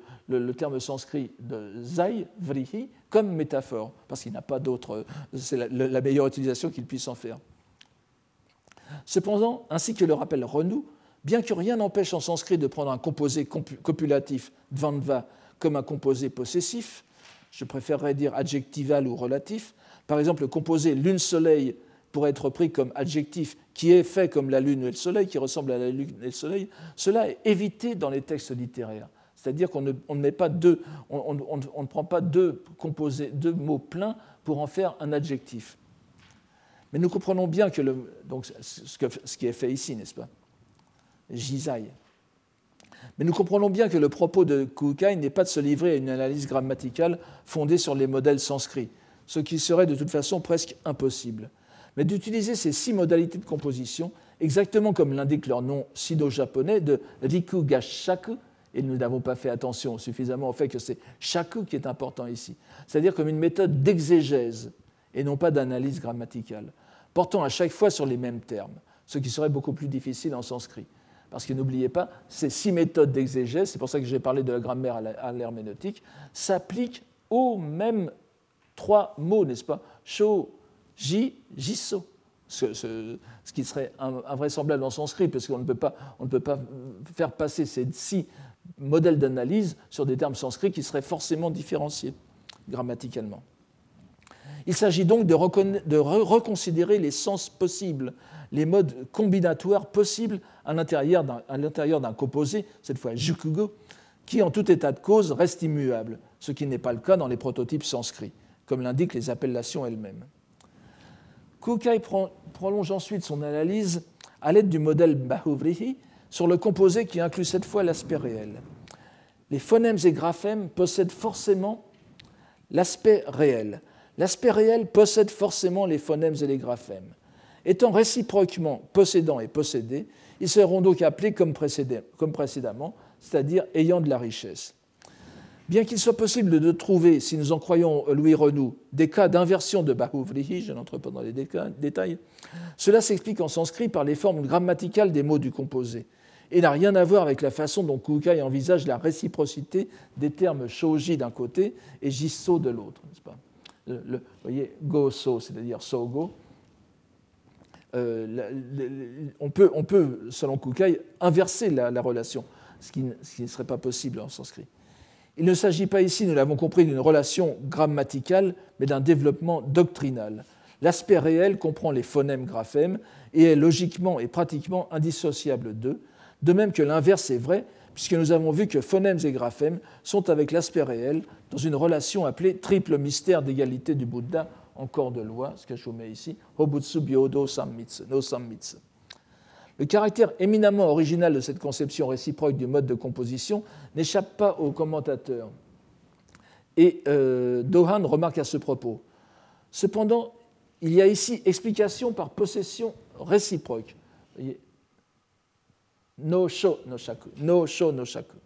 terme sanskrit de zai, vrihi, comme métaphore, parce qu'il n'a pas d'autre, c'est la, meilleure utilisation qu'il puisse en faire. Cependant, ainsi que le rappelle Renou, bien que rien n'empêche en sanskrit de prendre un composé copulatif, dvandva, comme un composé possessif, je préférerais dire adjectival ou relatif, par exemple le composé lune-soleil pourrait être pris comme adjectif qui est fait comme la lune et le soleil, qui ressemble à la lune et le soleil, cela est évité dans les textes littéraires. C'est-à-dire qu'on ne, prend pas deux, composés, deux mots pleins pour en faire un adjectif. Mais nous comprenons bien que, ce, ce, qui est fait ici, n'est-ce pas? Jizai. Mais nous comprenons bien que le propos de Kukai n'est pas de se livrer à une analyse grammaticale fondée sur les modèles sanscrits, ce qui serait de toute façon presque impossible mais d'utiliser ces six modalités de composition, exactement comme l'indique leur nom sino-japonais de Riku Gashaku, et nous n'avons pas fait attention suffisamment au fait que c'est shaku qui est important ici, c'est-à-dire comme une méthode d'exégèse et non pas d'analyse grammaticale, portant à chaque fois sur les mêmes termes, ce qui serait beaucoup plus difficile en sanskrit. Parce que n'oubliez pas, ces six méthodes d'exégèse, c'est pour ça que j'ai parlé de la grammaire à l'herméneutique, s'appliquent aux mêmes trois mots, n'est-ce pas? Sho, J, Jisso. Ce, qui serait invraisemblable dans sanskrit, parce qu'on ne, ne peut pas faire passer ces six modèles d'analyse sur des termes sanscrits qui seraient forcément différenciés grammaticalement. Il s'agit donc de, reconsidérer les sens possibles, les modes combinatoires possibles à l'intérieur d'un composé, cette fois jukugo, qui en tout état de cause reste immuable, ce qui n'est pas le cas dans les prototypes sanscrits, comme l'indiquent les appellations elles-mêmes. Kukai prolonge ensuite son analyse à l'aide du modèle Bahuvrihi sur le composé qui inclut cette fois l'aspect réel. Les phonèmes et graphèmes possèdent forcément l'aspect réel. L'aspect réel possède forcément les phonèmes et les graphèmes. Étant réciproquement possédant et possédés, ils seront donc appelés comme, précédemment, c'est-à-dire ayant de la richesse. Bien qu'il soit possible de trouver, si nous en croyons Louis Renou, des cas d'inversion de Bahuvrihi, je n'entre pas dans les détails, cela s'explique en sanskrit par les formes grammaticales des mots du composé et n'a rien à voir avec la façon dont Kukai envisage la réciprocité des termes shoji d'un côté et jisso de l'autre. Vous voyez, go-so, c'est-à-dire so-go. Euh, on, peut, on, peut, selon Kukai, inverser la, relation, ce qui ne serait pas possible en sanskrit. Il ne s'agit pas ici, nous l'avons compris, d'une relation grammaticale, mais d'un développement doctrinal. L'aspect réel comprend les phonèmes graphèmes et est logiquement et pratiquement indissociable d'eux, de même que l'inverse est vrai, puisque nous avons vu que phonèmes et graphèmes sont avec l'aspect réel dans une relation appelée triple mystère d'égalité du Bouddha en corps de loi, ce que je vous mets ici, Hobutsu Byodo Sammitsu, no Sammitsu. Le caractère éminemment original de cette conception réciproque du mode de composition n'échappe pas aux commentateurs. Et euh, Dohan remarque à ce propos. Cependant, il y a ici explication par possession réciproque. No sho no shaku. No sho no shaku.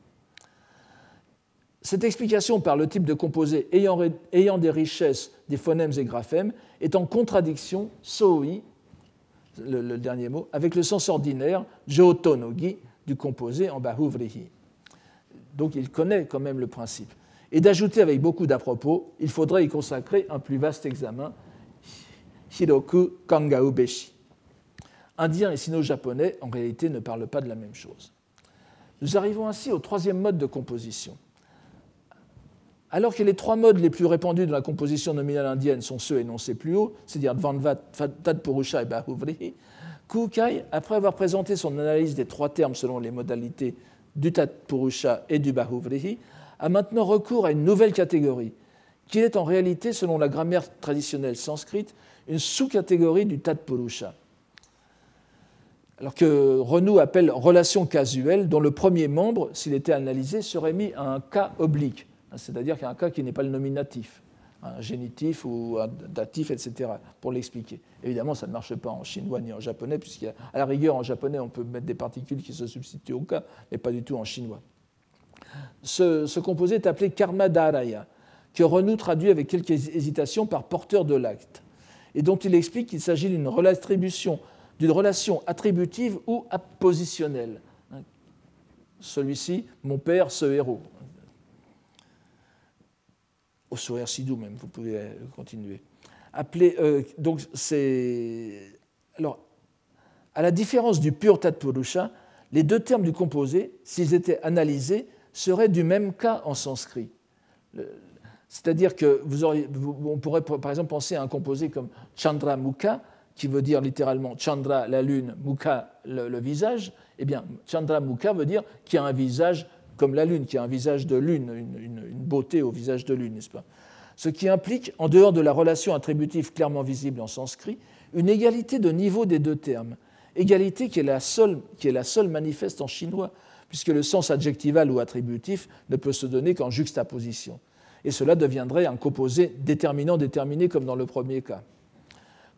Cette explication par le type de composé ayant, des richesses des phonèmes et graphèmes est en contradiction, soi, le, dernier mot, avec le sens ordinaire, jotonogi, du composé en bahuvrihi. Donc il connaît quand même le principe. Et d'ajouter avec beaucoup d'à-propos, il faudrait y consacrer un plus vaste examen, Hiroku Kangao Beshi. Indien et sino-japonais, en réalité, ne parlent pas de la même chose. Nous arrivons ainsi au troisième mode de composition. Alors que les trois modes les plus répandus dans la composition nominale indienne sont ceux énoncés plus haut, c'est-à-dire Dvanvat, Tadpurusha et Bahuvrihi, Kukai, après avoir présenté son analyse des trois termes selon les modalités du Tadpurusha et du Bahuvrihi, a maintenant recours à une nouvelle catégorie, qui est en réalité, selon la grammaire traditionnelle sanscrite, une sous-catégorie du Tadpurusha. Alors que Renou appelle relation casuelle, dont le premier membre, s'il était analysé, serait mis à un cas oblique c'est-à-dire qu'il y a un cas qui n'est pas le nominatif, un génitif ou un datif, etc., pour l'expliquer. Évidemment, ça ne marche pas en chinois ni en japonais, puisqu'à la rigueur, en japonais, on peut mettre des particules qui se substituent au cas, mais pas du tout en chinois. Ce, composé est appelé karma dharaya, que Renou traduit avec quelques hésitations par porteur de l'acte, et dont il explique qu'il s'agit d'une redistribution d'une relation attributive ou appositionnelle. Celui-ci, mon père, ce héros. Au sourire sidou même, vous pouvez continuer. Appelé, euh, donc c'est alors à la différence du pur Tatpurusha, les deux termes du composé, s'ils étaient analysés, seraient du même cas en sanskrit. C'est-à-dire que vous auriez, on pourrait par exemple penser à un composé comme Chandra Mukha, qui veut dire littéralement Chandra, la lune, Mukha, le, visage. Eh bien, Chandra Mukha veut dire qui a un visage comme la lune, qui a un visage de lune, une, beauté au visage de lune, n'est-ce pas? Ce qui implique, en dehors de la relation attributive clairement visible en sanskrit, une égalité de niveau des deux termes. Égalité qui est la seule, qui est la seule manifeste en chinois, puisque le sens adjectival ou attributif ne peut se donner qu'en juxtaposition et cela deviendrait un composé déterminant déterminé comme dans le premier cas.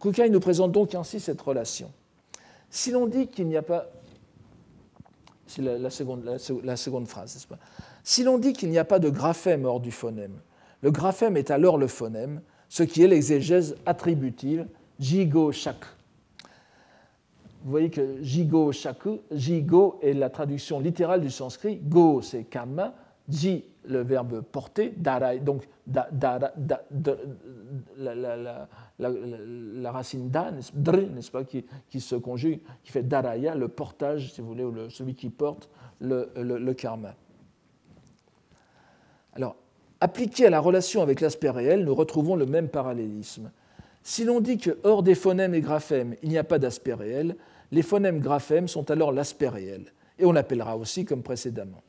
Kukai nous présente donc ainsi cette relation. Si l'on dit qu'il n'y a pas... Si l'on dit qu'il n'y a pas de graphème hors du phonème, le graphème est alors le phonème, ce qui est l'exégèse attributive jigo shaku. Vous voyez que jigo shaku, jigo est la traduction littérale du sanskrit, go c'est karma, ji le verbe porter, darai, donc la, racine da, n'est-ce pas, qui, se conjugue, qui fait daraya, le portage, si vous voulez, ou le, celui qui porte le, le, karma. Alors, appliqué à la relation avec l'aspect réel, nous retrouvons le même parallélisme. Si l'on dit que hors des phonèmes et graphèmes, il n'y a pas d'aspect réel, les phonèmes graphèmes sont alors l'aspect réel, et on l'appellera aussi comme précédemment.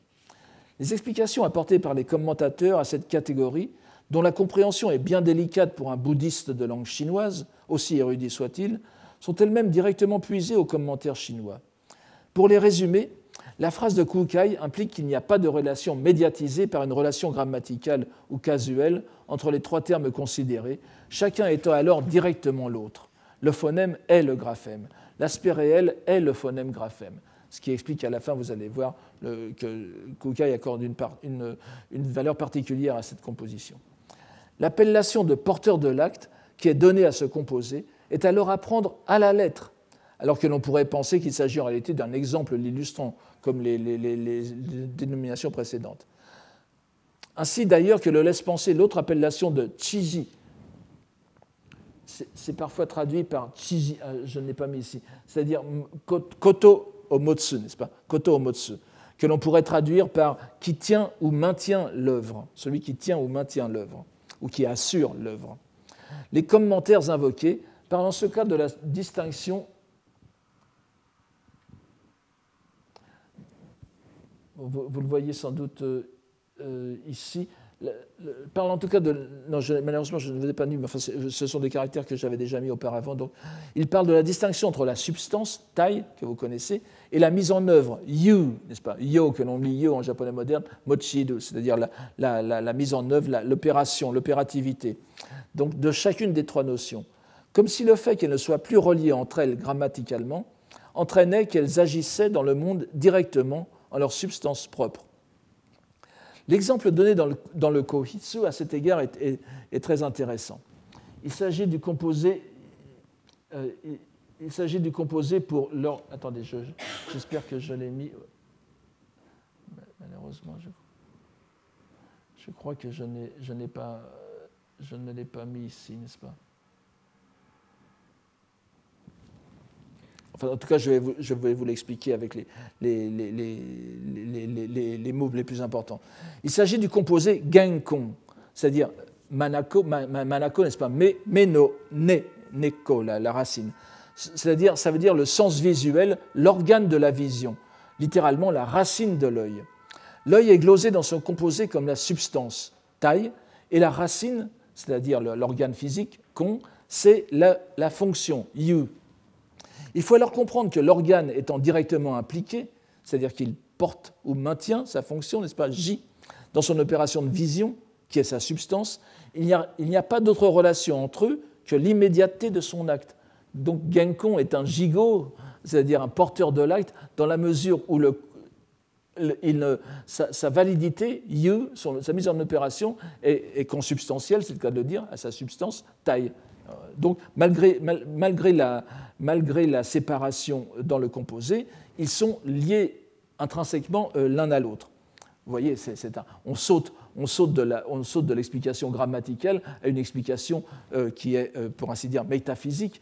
Les explications apportées par les commentateurs à cette catégorie, dont la compréhension est bien délicate pour un bouddhiste de langue chinoise, aussi érudit soit-il, sont elles-mêmes directement puisées aux commentaires chinois. Pour les résumer, la phrase de Kukai implique qu'il n'y a pas de relation médiatisée par une relation grammaticale ou casuelle entre les trois termes considérés, chacun étant alors directement l'autre. Le phonème est le graphème. L'aspect réel est le phonème graphème ce qui explique qu'à la fin, vous allez voir que Kukai accorde une, valeur particulière à cette composition. L'appellation de porteur de l'acte qui est donnée à ce composé est alors à prendre à la lettre, alors que l'on pourrait penser qu'il s'agit en réalité d'un exemple l'illustrant, comme les, dénominations précédentes. Ainsi d'ailleurs que le laisse penser l'autre appellation de chiji. C'est parfois traduit par chiji, euh, je ne l'ai pas mis ici, c'est-à-dire koto omotsu, n'est-ce pas Koto omotsu, que l'on pourrait traduire par qui tient ou maintient l'œuvre, celui qui tient ou maintient l'œuvre, ou qui assure l'œuvre. Les commentaires invoqués parlent en ce cas de la distinction vous, le voyez sans doute euh, ici, parle en tout cas de. Non, malheureusement, je ne vous ai pas mis, mais ce sont des caractères que j'avais déjà mis auparavant. Donc, il parle de la distinction entre la substance, taille, que vous connaissez, et la mise en œuvre, yu, n'est-ce pas? Yo, que l'on lit yo en japonais moderne, mochido, c'est-à-dire la, la, mise en œuvre, l'opération, l'opérativité. Donc, de chacune des trois notions. Comme si le fait qu'elles ne soient plus reliées entre elles grammaticalement entraînait qu'elles agissaient dans le monde directement en leur substance propre. L'exemple donné dans le, dans le Kohitsu à cet égard est, très intéressant. Il s'agit du composé. Euh, il, s'agit du composé pour leur. Attendez, j'espère que je l'ai mis. Malheureusement, je, crois que je, pas, je ne l'ai pas mis ici, n'est-ce pas? En tout cas, je vais vous, l'expliquer avec les, mots les plus importants. Il s'agit du composé genkon, c'est-à-dire manako, manako n'est-ce pas? Mais, meno, ne, neko, la, racine. C'est-à-dire, ça veut dire le sens visuel, l'organe de la vision, littéralement la racine de l'œil. L'œil est glosé dans son composé comme la substance, taille, et la racine, c'est-à-dire l'organe physique, kon, c'est la, la fonction, yu, il faut alors comprendre que l'organe étant directement impliqué, c'est-à-dire qu'il porte ou maintient sa fonction, n'est-ce pas, J, dans son opération de vision, qui est sa substance, il n'y a, pas d'autre relation entre eux que l'immédiateté de son acte. Donc Genkon est un gigot, c'est-à-dire un porteur de l'acte, dans la mesure où sa, validité, yu, sa mise en opération, est, est consubstantielle, c'est le cas de le dire, à sa substance, taille Donc, malgré, la, séparation dans le composé, ils sont liés intrinsèquement l'un à l'autre. Vous voyez, on saute, de l'explication grammaticale à une explication qui est, pour ainsi dire, métaphysique.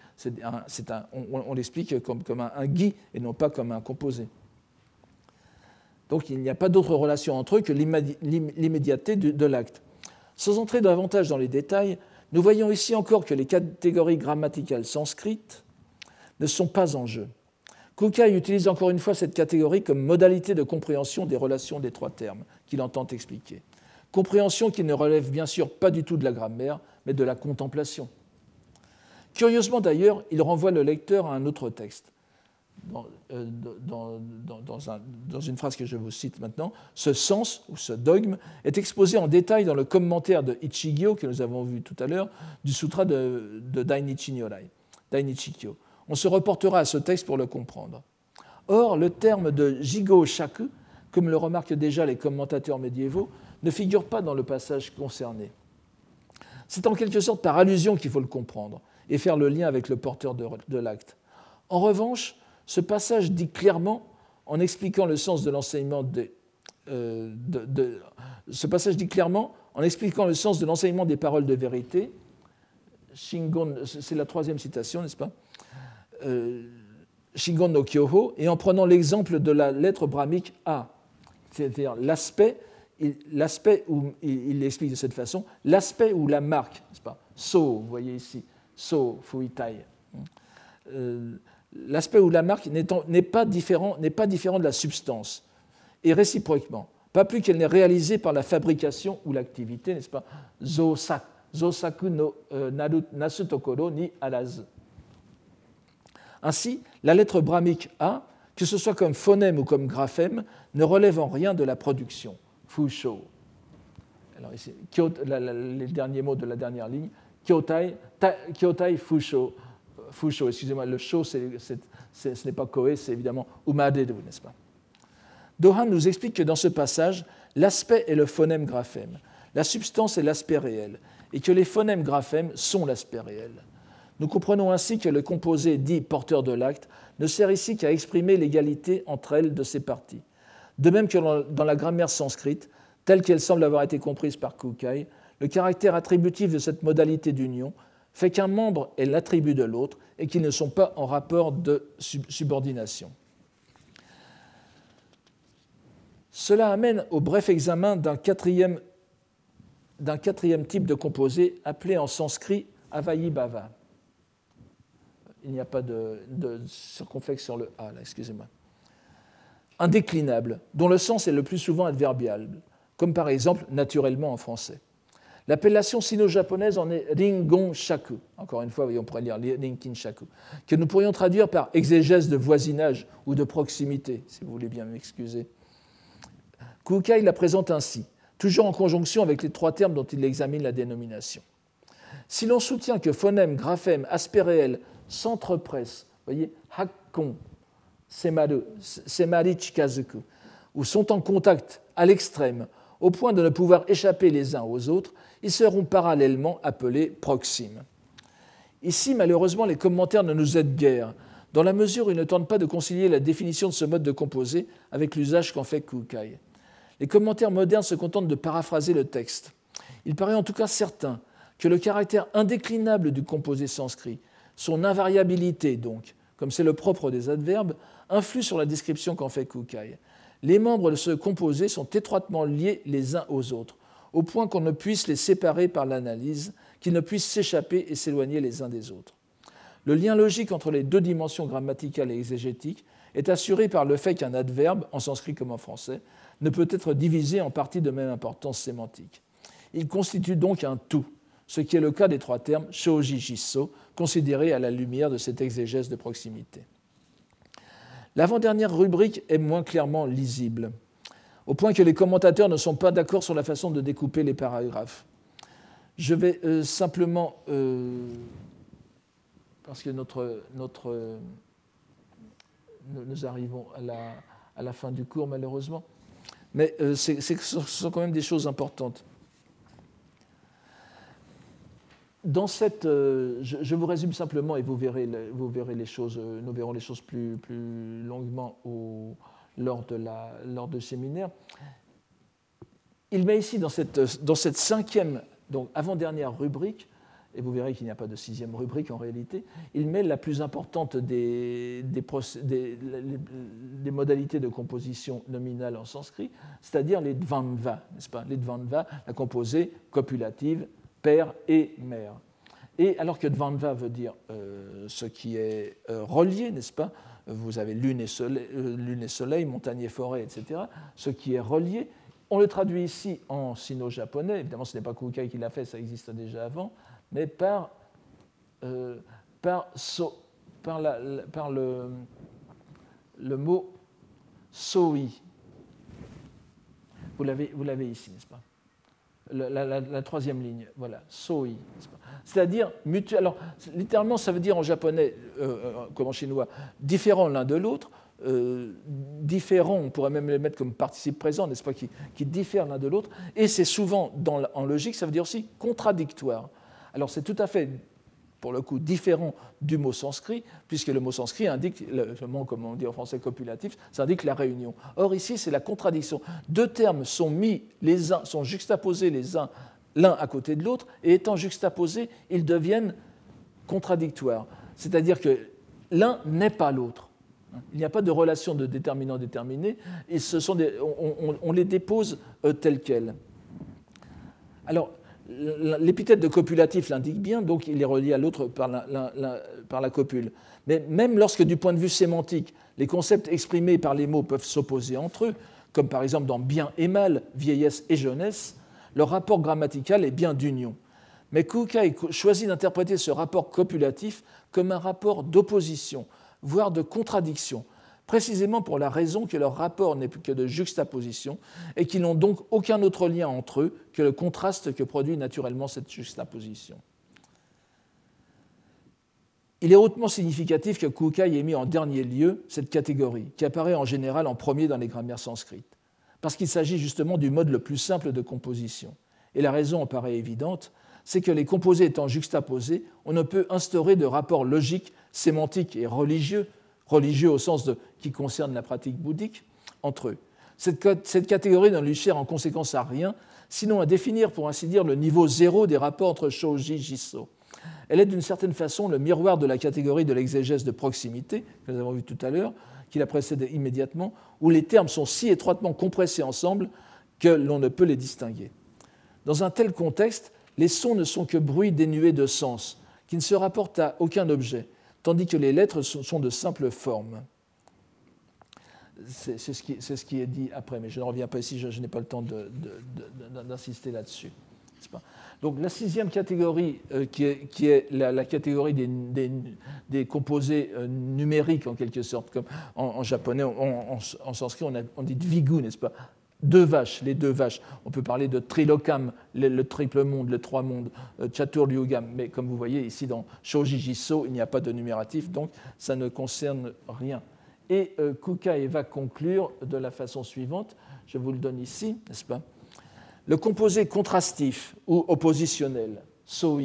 On, l'explique comme, comme un, un, gui et non pas comme un composé. Donc il n'y a pas d'autre relation entre eux que l'immédiateté de l'acte. Sans entrer davantage dans les détails, nous voyons ici encore que les catégories grammaticales sanscrites ne sont pas en jeu. Kukai utilise encore une fois cette catégorie comme modalité de compréhension des relations des trois termes qu'il entend expliquer. Compréhension qui ne relève bien sûr pas du tout de la grammaire, mais de la contemplation. Curieusement d'ailleurs, il renvoie le lecteur à un autre texte, euh, dans, une phrase que je vous cite maintenant, ce sens ou ce dogme est exposé en détail dans le commentaire de Ichigyo que nous avons vu tout à l'heure du sutra de, Dainichi Nyorai, Dainichi On se reportera à ce texte pour le comprendre. Or, le terme de Jigo Shaku, comme le remarquent déjà les commentateurs médiévaux, ne figure pas dans le passage concerné. C'est en quelque sorte par allusion qu'il faut le comprendre et faire le lien avec le porteur de l'acte. En revanche, ce passage dit clairement, en expliquant le sens de l'enseignement des, euh, ce passage dit clairement, en expliquant le sens de l'enseignement des paroles de vérité, Shingon, c'est la troisième citation, n'est-ce pas? Euh, Shingon no Kyoho, et en prenant l'exemple de la lettre brahmique A, c'est-à-dire l'aspect, l'aspect où il l'explique de cette façon, l'aspect ou la marque, n'est-ce pas? So, vous voyez ici, So, Fuitai. Euh, l'aspect ou la marque n'est pas, différent, de la substance, et réciproquement, pas plus qu'elle n'est réalisée par la fabrication ou l'activité, n'est-ce pas Zosaku no euh, nasu tokoro ni arazu. Ainsi, la lettre brahmique A, que ce soit comme phonème ou comme graphème, ne relève en rien de la production. Fusho. Alors ici, les derniers mots de la dernière ligne. Kyotai, kyotai fusho Fusho, excusez-moi, le show, ce n'est pas Koé, c'est évidemment Umadedu, n'est-ce pas? Dohan nous explique que dans ce passage, l'aspect est le phonème graphème, la substance est l'aspect réel, et que les phonèmes graphèmes sont l'aspect réel. Nous comprenons ainsi que le composé dit porteur de l'acte ne sert ici qu'à exprimer l'égalité entre elles de ses parties. De même que dans la grammaire sanscrite, telle qu'elle semble avoir été comprise par Kukai, le caractère attributif de cette modalité d'union fait qu'un membre est l'attribut de l'autre et qu'ils ne sont pas en rapport de subordination. Cela amène au bref examen d'un quatrième, type de composé appelé en sanskrit Avayibhava. Il n'y a pas de, de, circonflexe sur le A, là, excusez-moi. Indéclinable, dont le sens est le plus souvent adverbial, comme par exemple naturellement en français. L'appellation sino-japonaise en est Ringon Shaku. Encore une fois, on pourrait lire Rinkin Shaku, que nous pourrions traduire par exégèse de voisinage ou de proximité, si vous voulez bien m'excuser. Kukai la présente ainsi, toujours en conjonction avec les trois termes dont il examine la dénomination. Si l'on soutient que phonème, graphème, aspect réel s'entrepressent, voyez, hakkon, semaru, semari chikazuku, ou sont en contact à l'extrême, au point de ne pouvoir échapper les uns aux autres, ils seront parallèlement appelés proximes. Ici, malheureusement, les commentaires ne nous aident guère, dans la mesure où ils ne tentent pas de concilier la définition de ce mode de composé avec l'usage qu'en fait Kukai. Les commentaires modernes se contentent de paraphraser le texte. Il paraît en tout cas certain que le caractère indéclinable du composé sanskrit, son invariabilité donc, comme c'est le propre des adverbes, influe sur la description qu'en fait Kukai. Les membres de ce composé sont étroitement liés les uns aux autres, au point qu'on ne puisse les séparer par l'analyse, qu'ils ne puissent s'échapper et s'éloigner les uns des autres. Le lien logique entre les deux dimensions grammaticales et exégétiques est assuré par le fait qu'un adverbe, en sanskrit comme en français, ne peut être divisé en parties de même importance sémantique. Il constitue donc un tout, ce qui est le cas des trois termes shoji jisso, considérés à la lumière de cette exégèse de proximité. L'avant-dernière rubrique est moins clairement lisible au point que les commentateurs ne sont pas d'accord sur la façon de découper les paragraphes. Je vais euh, simplement, euh, parce que notre, notre, nous arrivons à la, à la, fin du cours malheureusement, mais euh, ce sont quand même des choses importantes. dans cette, euh, je, vous résume simplement et vous verrez, vous verrez les choses, euh, nous verrons les choses plus, plus longuement au, lors, de la, lors de séminaire. Il met ici dans cette, dans cette cinquième, donc avant-dernière rubrique, et vous verrez qu'il n'y a pas de sixième rubrique en réalité, il met la plus importante des, des, modalités de composition nominale en sanskrit, c'est-à-dire les dvandva, n'est-ce pas? Les dvandva, la composée copulative, père et mère. Et alors que dvandva veut dire euh, ce qui est euh, relié, n'est-ce pas? Vous avez lune et, soleil, euh, lune et soleil, montagne et forêt, etc. Ce qui est relié, on le traduit ici en sino-japonais, évidemment ce n'est pas Kukai qui l'a fait, ça existe déjà avant, mais par, euh, par, la, par le, le, mot soi. Vous l'avez ici, n'est-ce pas? La, troisième ligne, voilà, soi. C'est-à-dire mutuel. Alors, littéralement, ça veut dire en japonais, euh, euh, comme en chinois, différent l'un de l'autre, euh, différents, on pourrait même les mettre comme participe présent, n'est-ce pas, qui, qui diffèrent l'un de l'autre, et c'est souvent, dans, en logique, ça veut dire aussi contradictoire. Alors c'est tout à fait, pour le coup, différent du mot sanskrit, puisque le mot sanskrit indique, le mot, comme on dit en français, copulatif, ça indique la réunion. Or ici, c'est la contradiction. Deux termes sont mis, les uns, sont juxtaposés les uns l'un à côté de l'autre, et étant juxtaposés, ils deviennent contradictoires. C'est-à-dire que l'un n'est pas l'autre. Il n'y a pas de relation de déterminant déterminé, et ce sont des, on, les dépose euh, tels quels. Alors, l'épithète de copulatif l'indique bien, donc il est relié à l'autre par la, copule. Mais même lorsque, du point de vue sémantique, les concepts exprimés par les mots peuvent s'opposer entre eux, comme par exemple dans bien et mal, vieillesse et jeunesse, leur rapport grammatical est bien d'union. Mais Kukai choisit d'interpréter ce rapport copulatif comme un rapport d'opposition, voire de contradiction, précisément pour la raison que leur rapport n'est plus que de juxtaposition et qu'ils n'ont donc aucun autre lien entre eux que le contraste que produit naturellement cette juxtaposition. Il est hautement significatif que Kukai ait mis en dernier lieu cette catégorie, qui apparaît en général en premier dans les grammaires sanskrites, parce qu'il s'agit justement du mode le plus simple de composition. Et la raison en paraît évidente, c'est que les composés étant juxtaposés, on ne peut instaurer de rapport logique, sémantique et religieux religieux au sens de, qui concerne la pratique bouddhique, entre eux. Cette, catégorie ne lui sert en conséquence à rien, sinon à définir, pour ainsi dire, le niveau zéro des rapports entre shoji et jiso. Elle est d'une certaine façon le miroir de la catégorie de l'exégèse de proximité, que nous avons vu tout à l'heure, qui la précède immédiatement, où les termes sont si étroitement compressés ensemble que l'on ne peut les distinguer. Dans un tel contexte, les sons ne sont que bruits dénués de sens, qui ne se rapportent à aucun objet, tandis que les lettres sont de simples formes. C'est ce, qui est dit après, mais je ne reviens pas ici, je, n'ai pas le temps d'insister là-dessus. Donc la sixième catégorie, euh, qui, est, la, catégorie des, composés euh, numériques en quelque sorte, comme en, japonais, en, sanskrit on, dit dvigu, n'est-ce pas? Deux vaches, les deux vaches. On peut parler de trilokam, le, triple monde, le trois mondes, euh, mais comme vous voyez ici dans Shoji il n'y a pas de numératif, donc ça ne concerne rien. Et euh, va conclure de la façon suivante, je vous le donne ici, n'est-ce pas? Le composé contrastif ou oppositionnel, soi,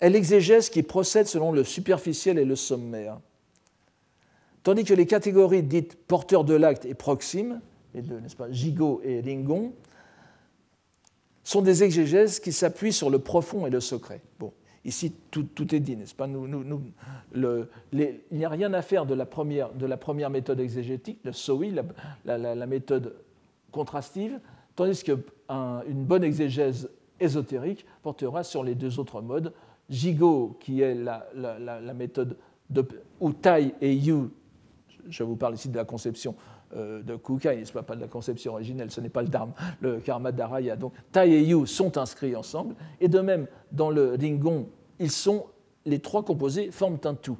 est l'exégèse qui procède selon le superficiel et le sommaire Tandis que les catégories dites porteurs de l'acte et proximes, les n'est-ce pas, gigot et ringon, sont des exégèses qui s'appuient sur le profond et le secret. Bon, ici, tout, est dit, n'est-ce pas Il n'y a rien à faire de la première, méthode exégétique, le SOI, la, méthode contrastive, tandis qu'une bonne exégèse ésotérique portera sur les deux autres modes, Gigot, qui est la, méthode de, ou Tai et Yu, je vous parle ici de la conception euh, de Kukai, ce n'est pas de la conception originelle, ce n'est pas le dharma, le karma dharaya. Donc Tai et Yu sont inscrits ensemble, et de même, dans le Ringon, ils sont, les trois composés forment un tout.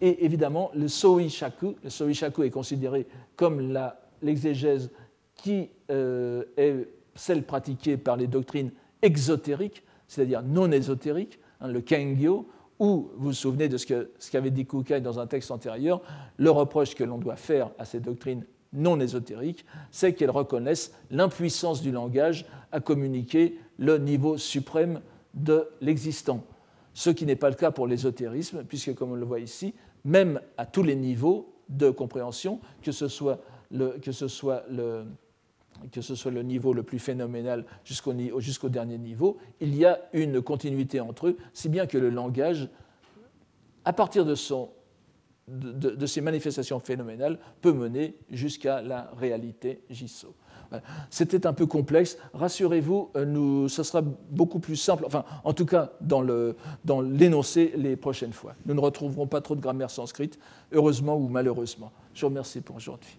Et évidemment, le Soi Shaku, le Soi Shaku est considéré comme l'exégèse qui euh, est celle pratiquée par les doctrines exotériques, c'est-à-dire non ésotériques, hein, le Kengyo, ou vous vous souvenez de ce qu'avait dit Kukai dans un texte antérieur, le reproche que l'on doit faire à ces doctrines non ésotériques, c'est qu'elles reconnaissent l'impuissance du langage à communiquer le niveau suprême de l'existant. Ce qui n'est pas le cas pour l'ésotérisme, puisque, comme on le voit ici, même à tous les niveaux de compréhension, que ce soit le, que ce soit le niveau le plus phénoménal jusqu'au dernier niveau, il y a une continuité entre eux, si bien que le langage, à partir de, son, ses manifestations phénoménales, peut mener jusqu'à la réalité JSO. C'était un peu complexe. Rassurez-vous, euh, ce sera beaucoup plus simple, enfin, en tout cas dans l'énoncé les prochaines fois. Nous ne retrouverons pas trop de grammaire sanscrite, heureusement ou malheureusement. Je vous remercie pour aujourd'hui.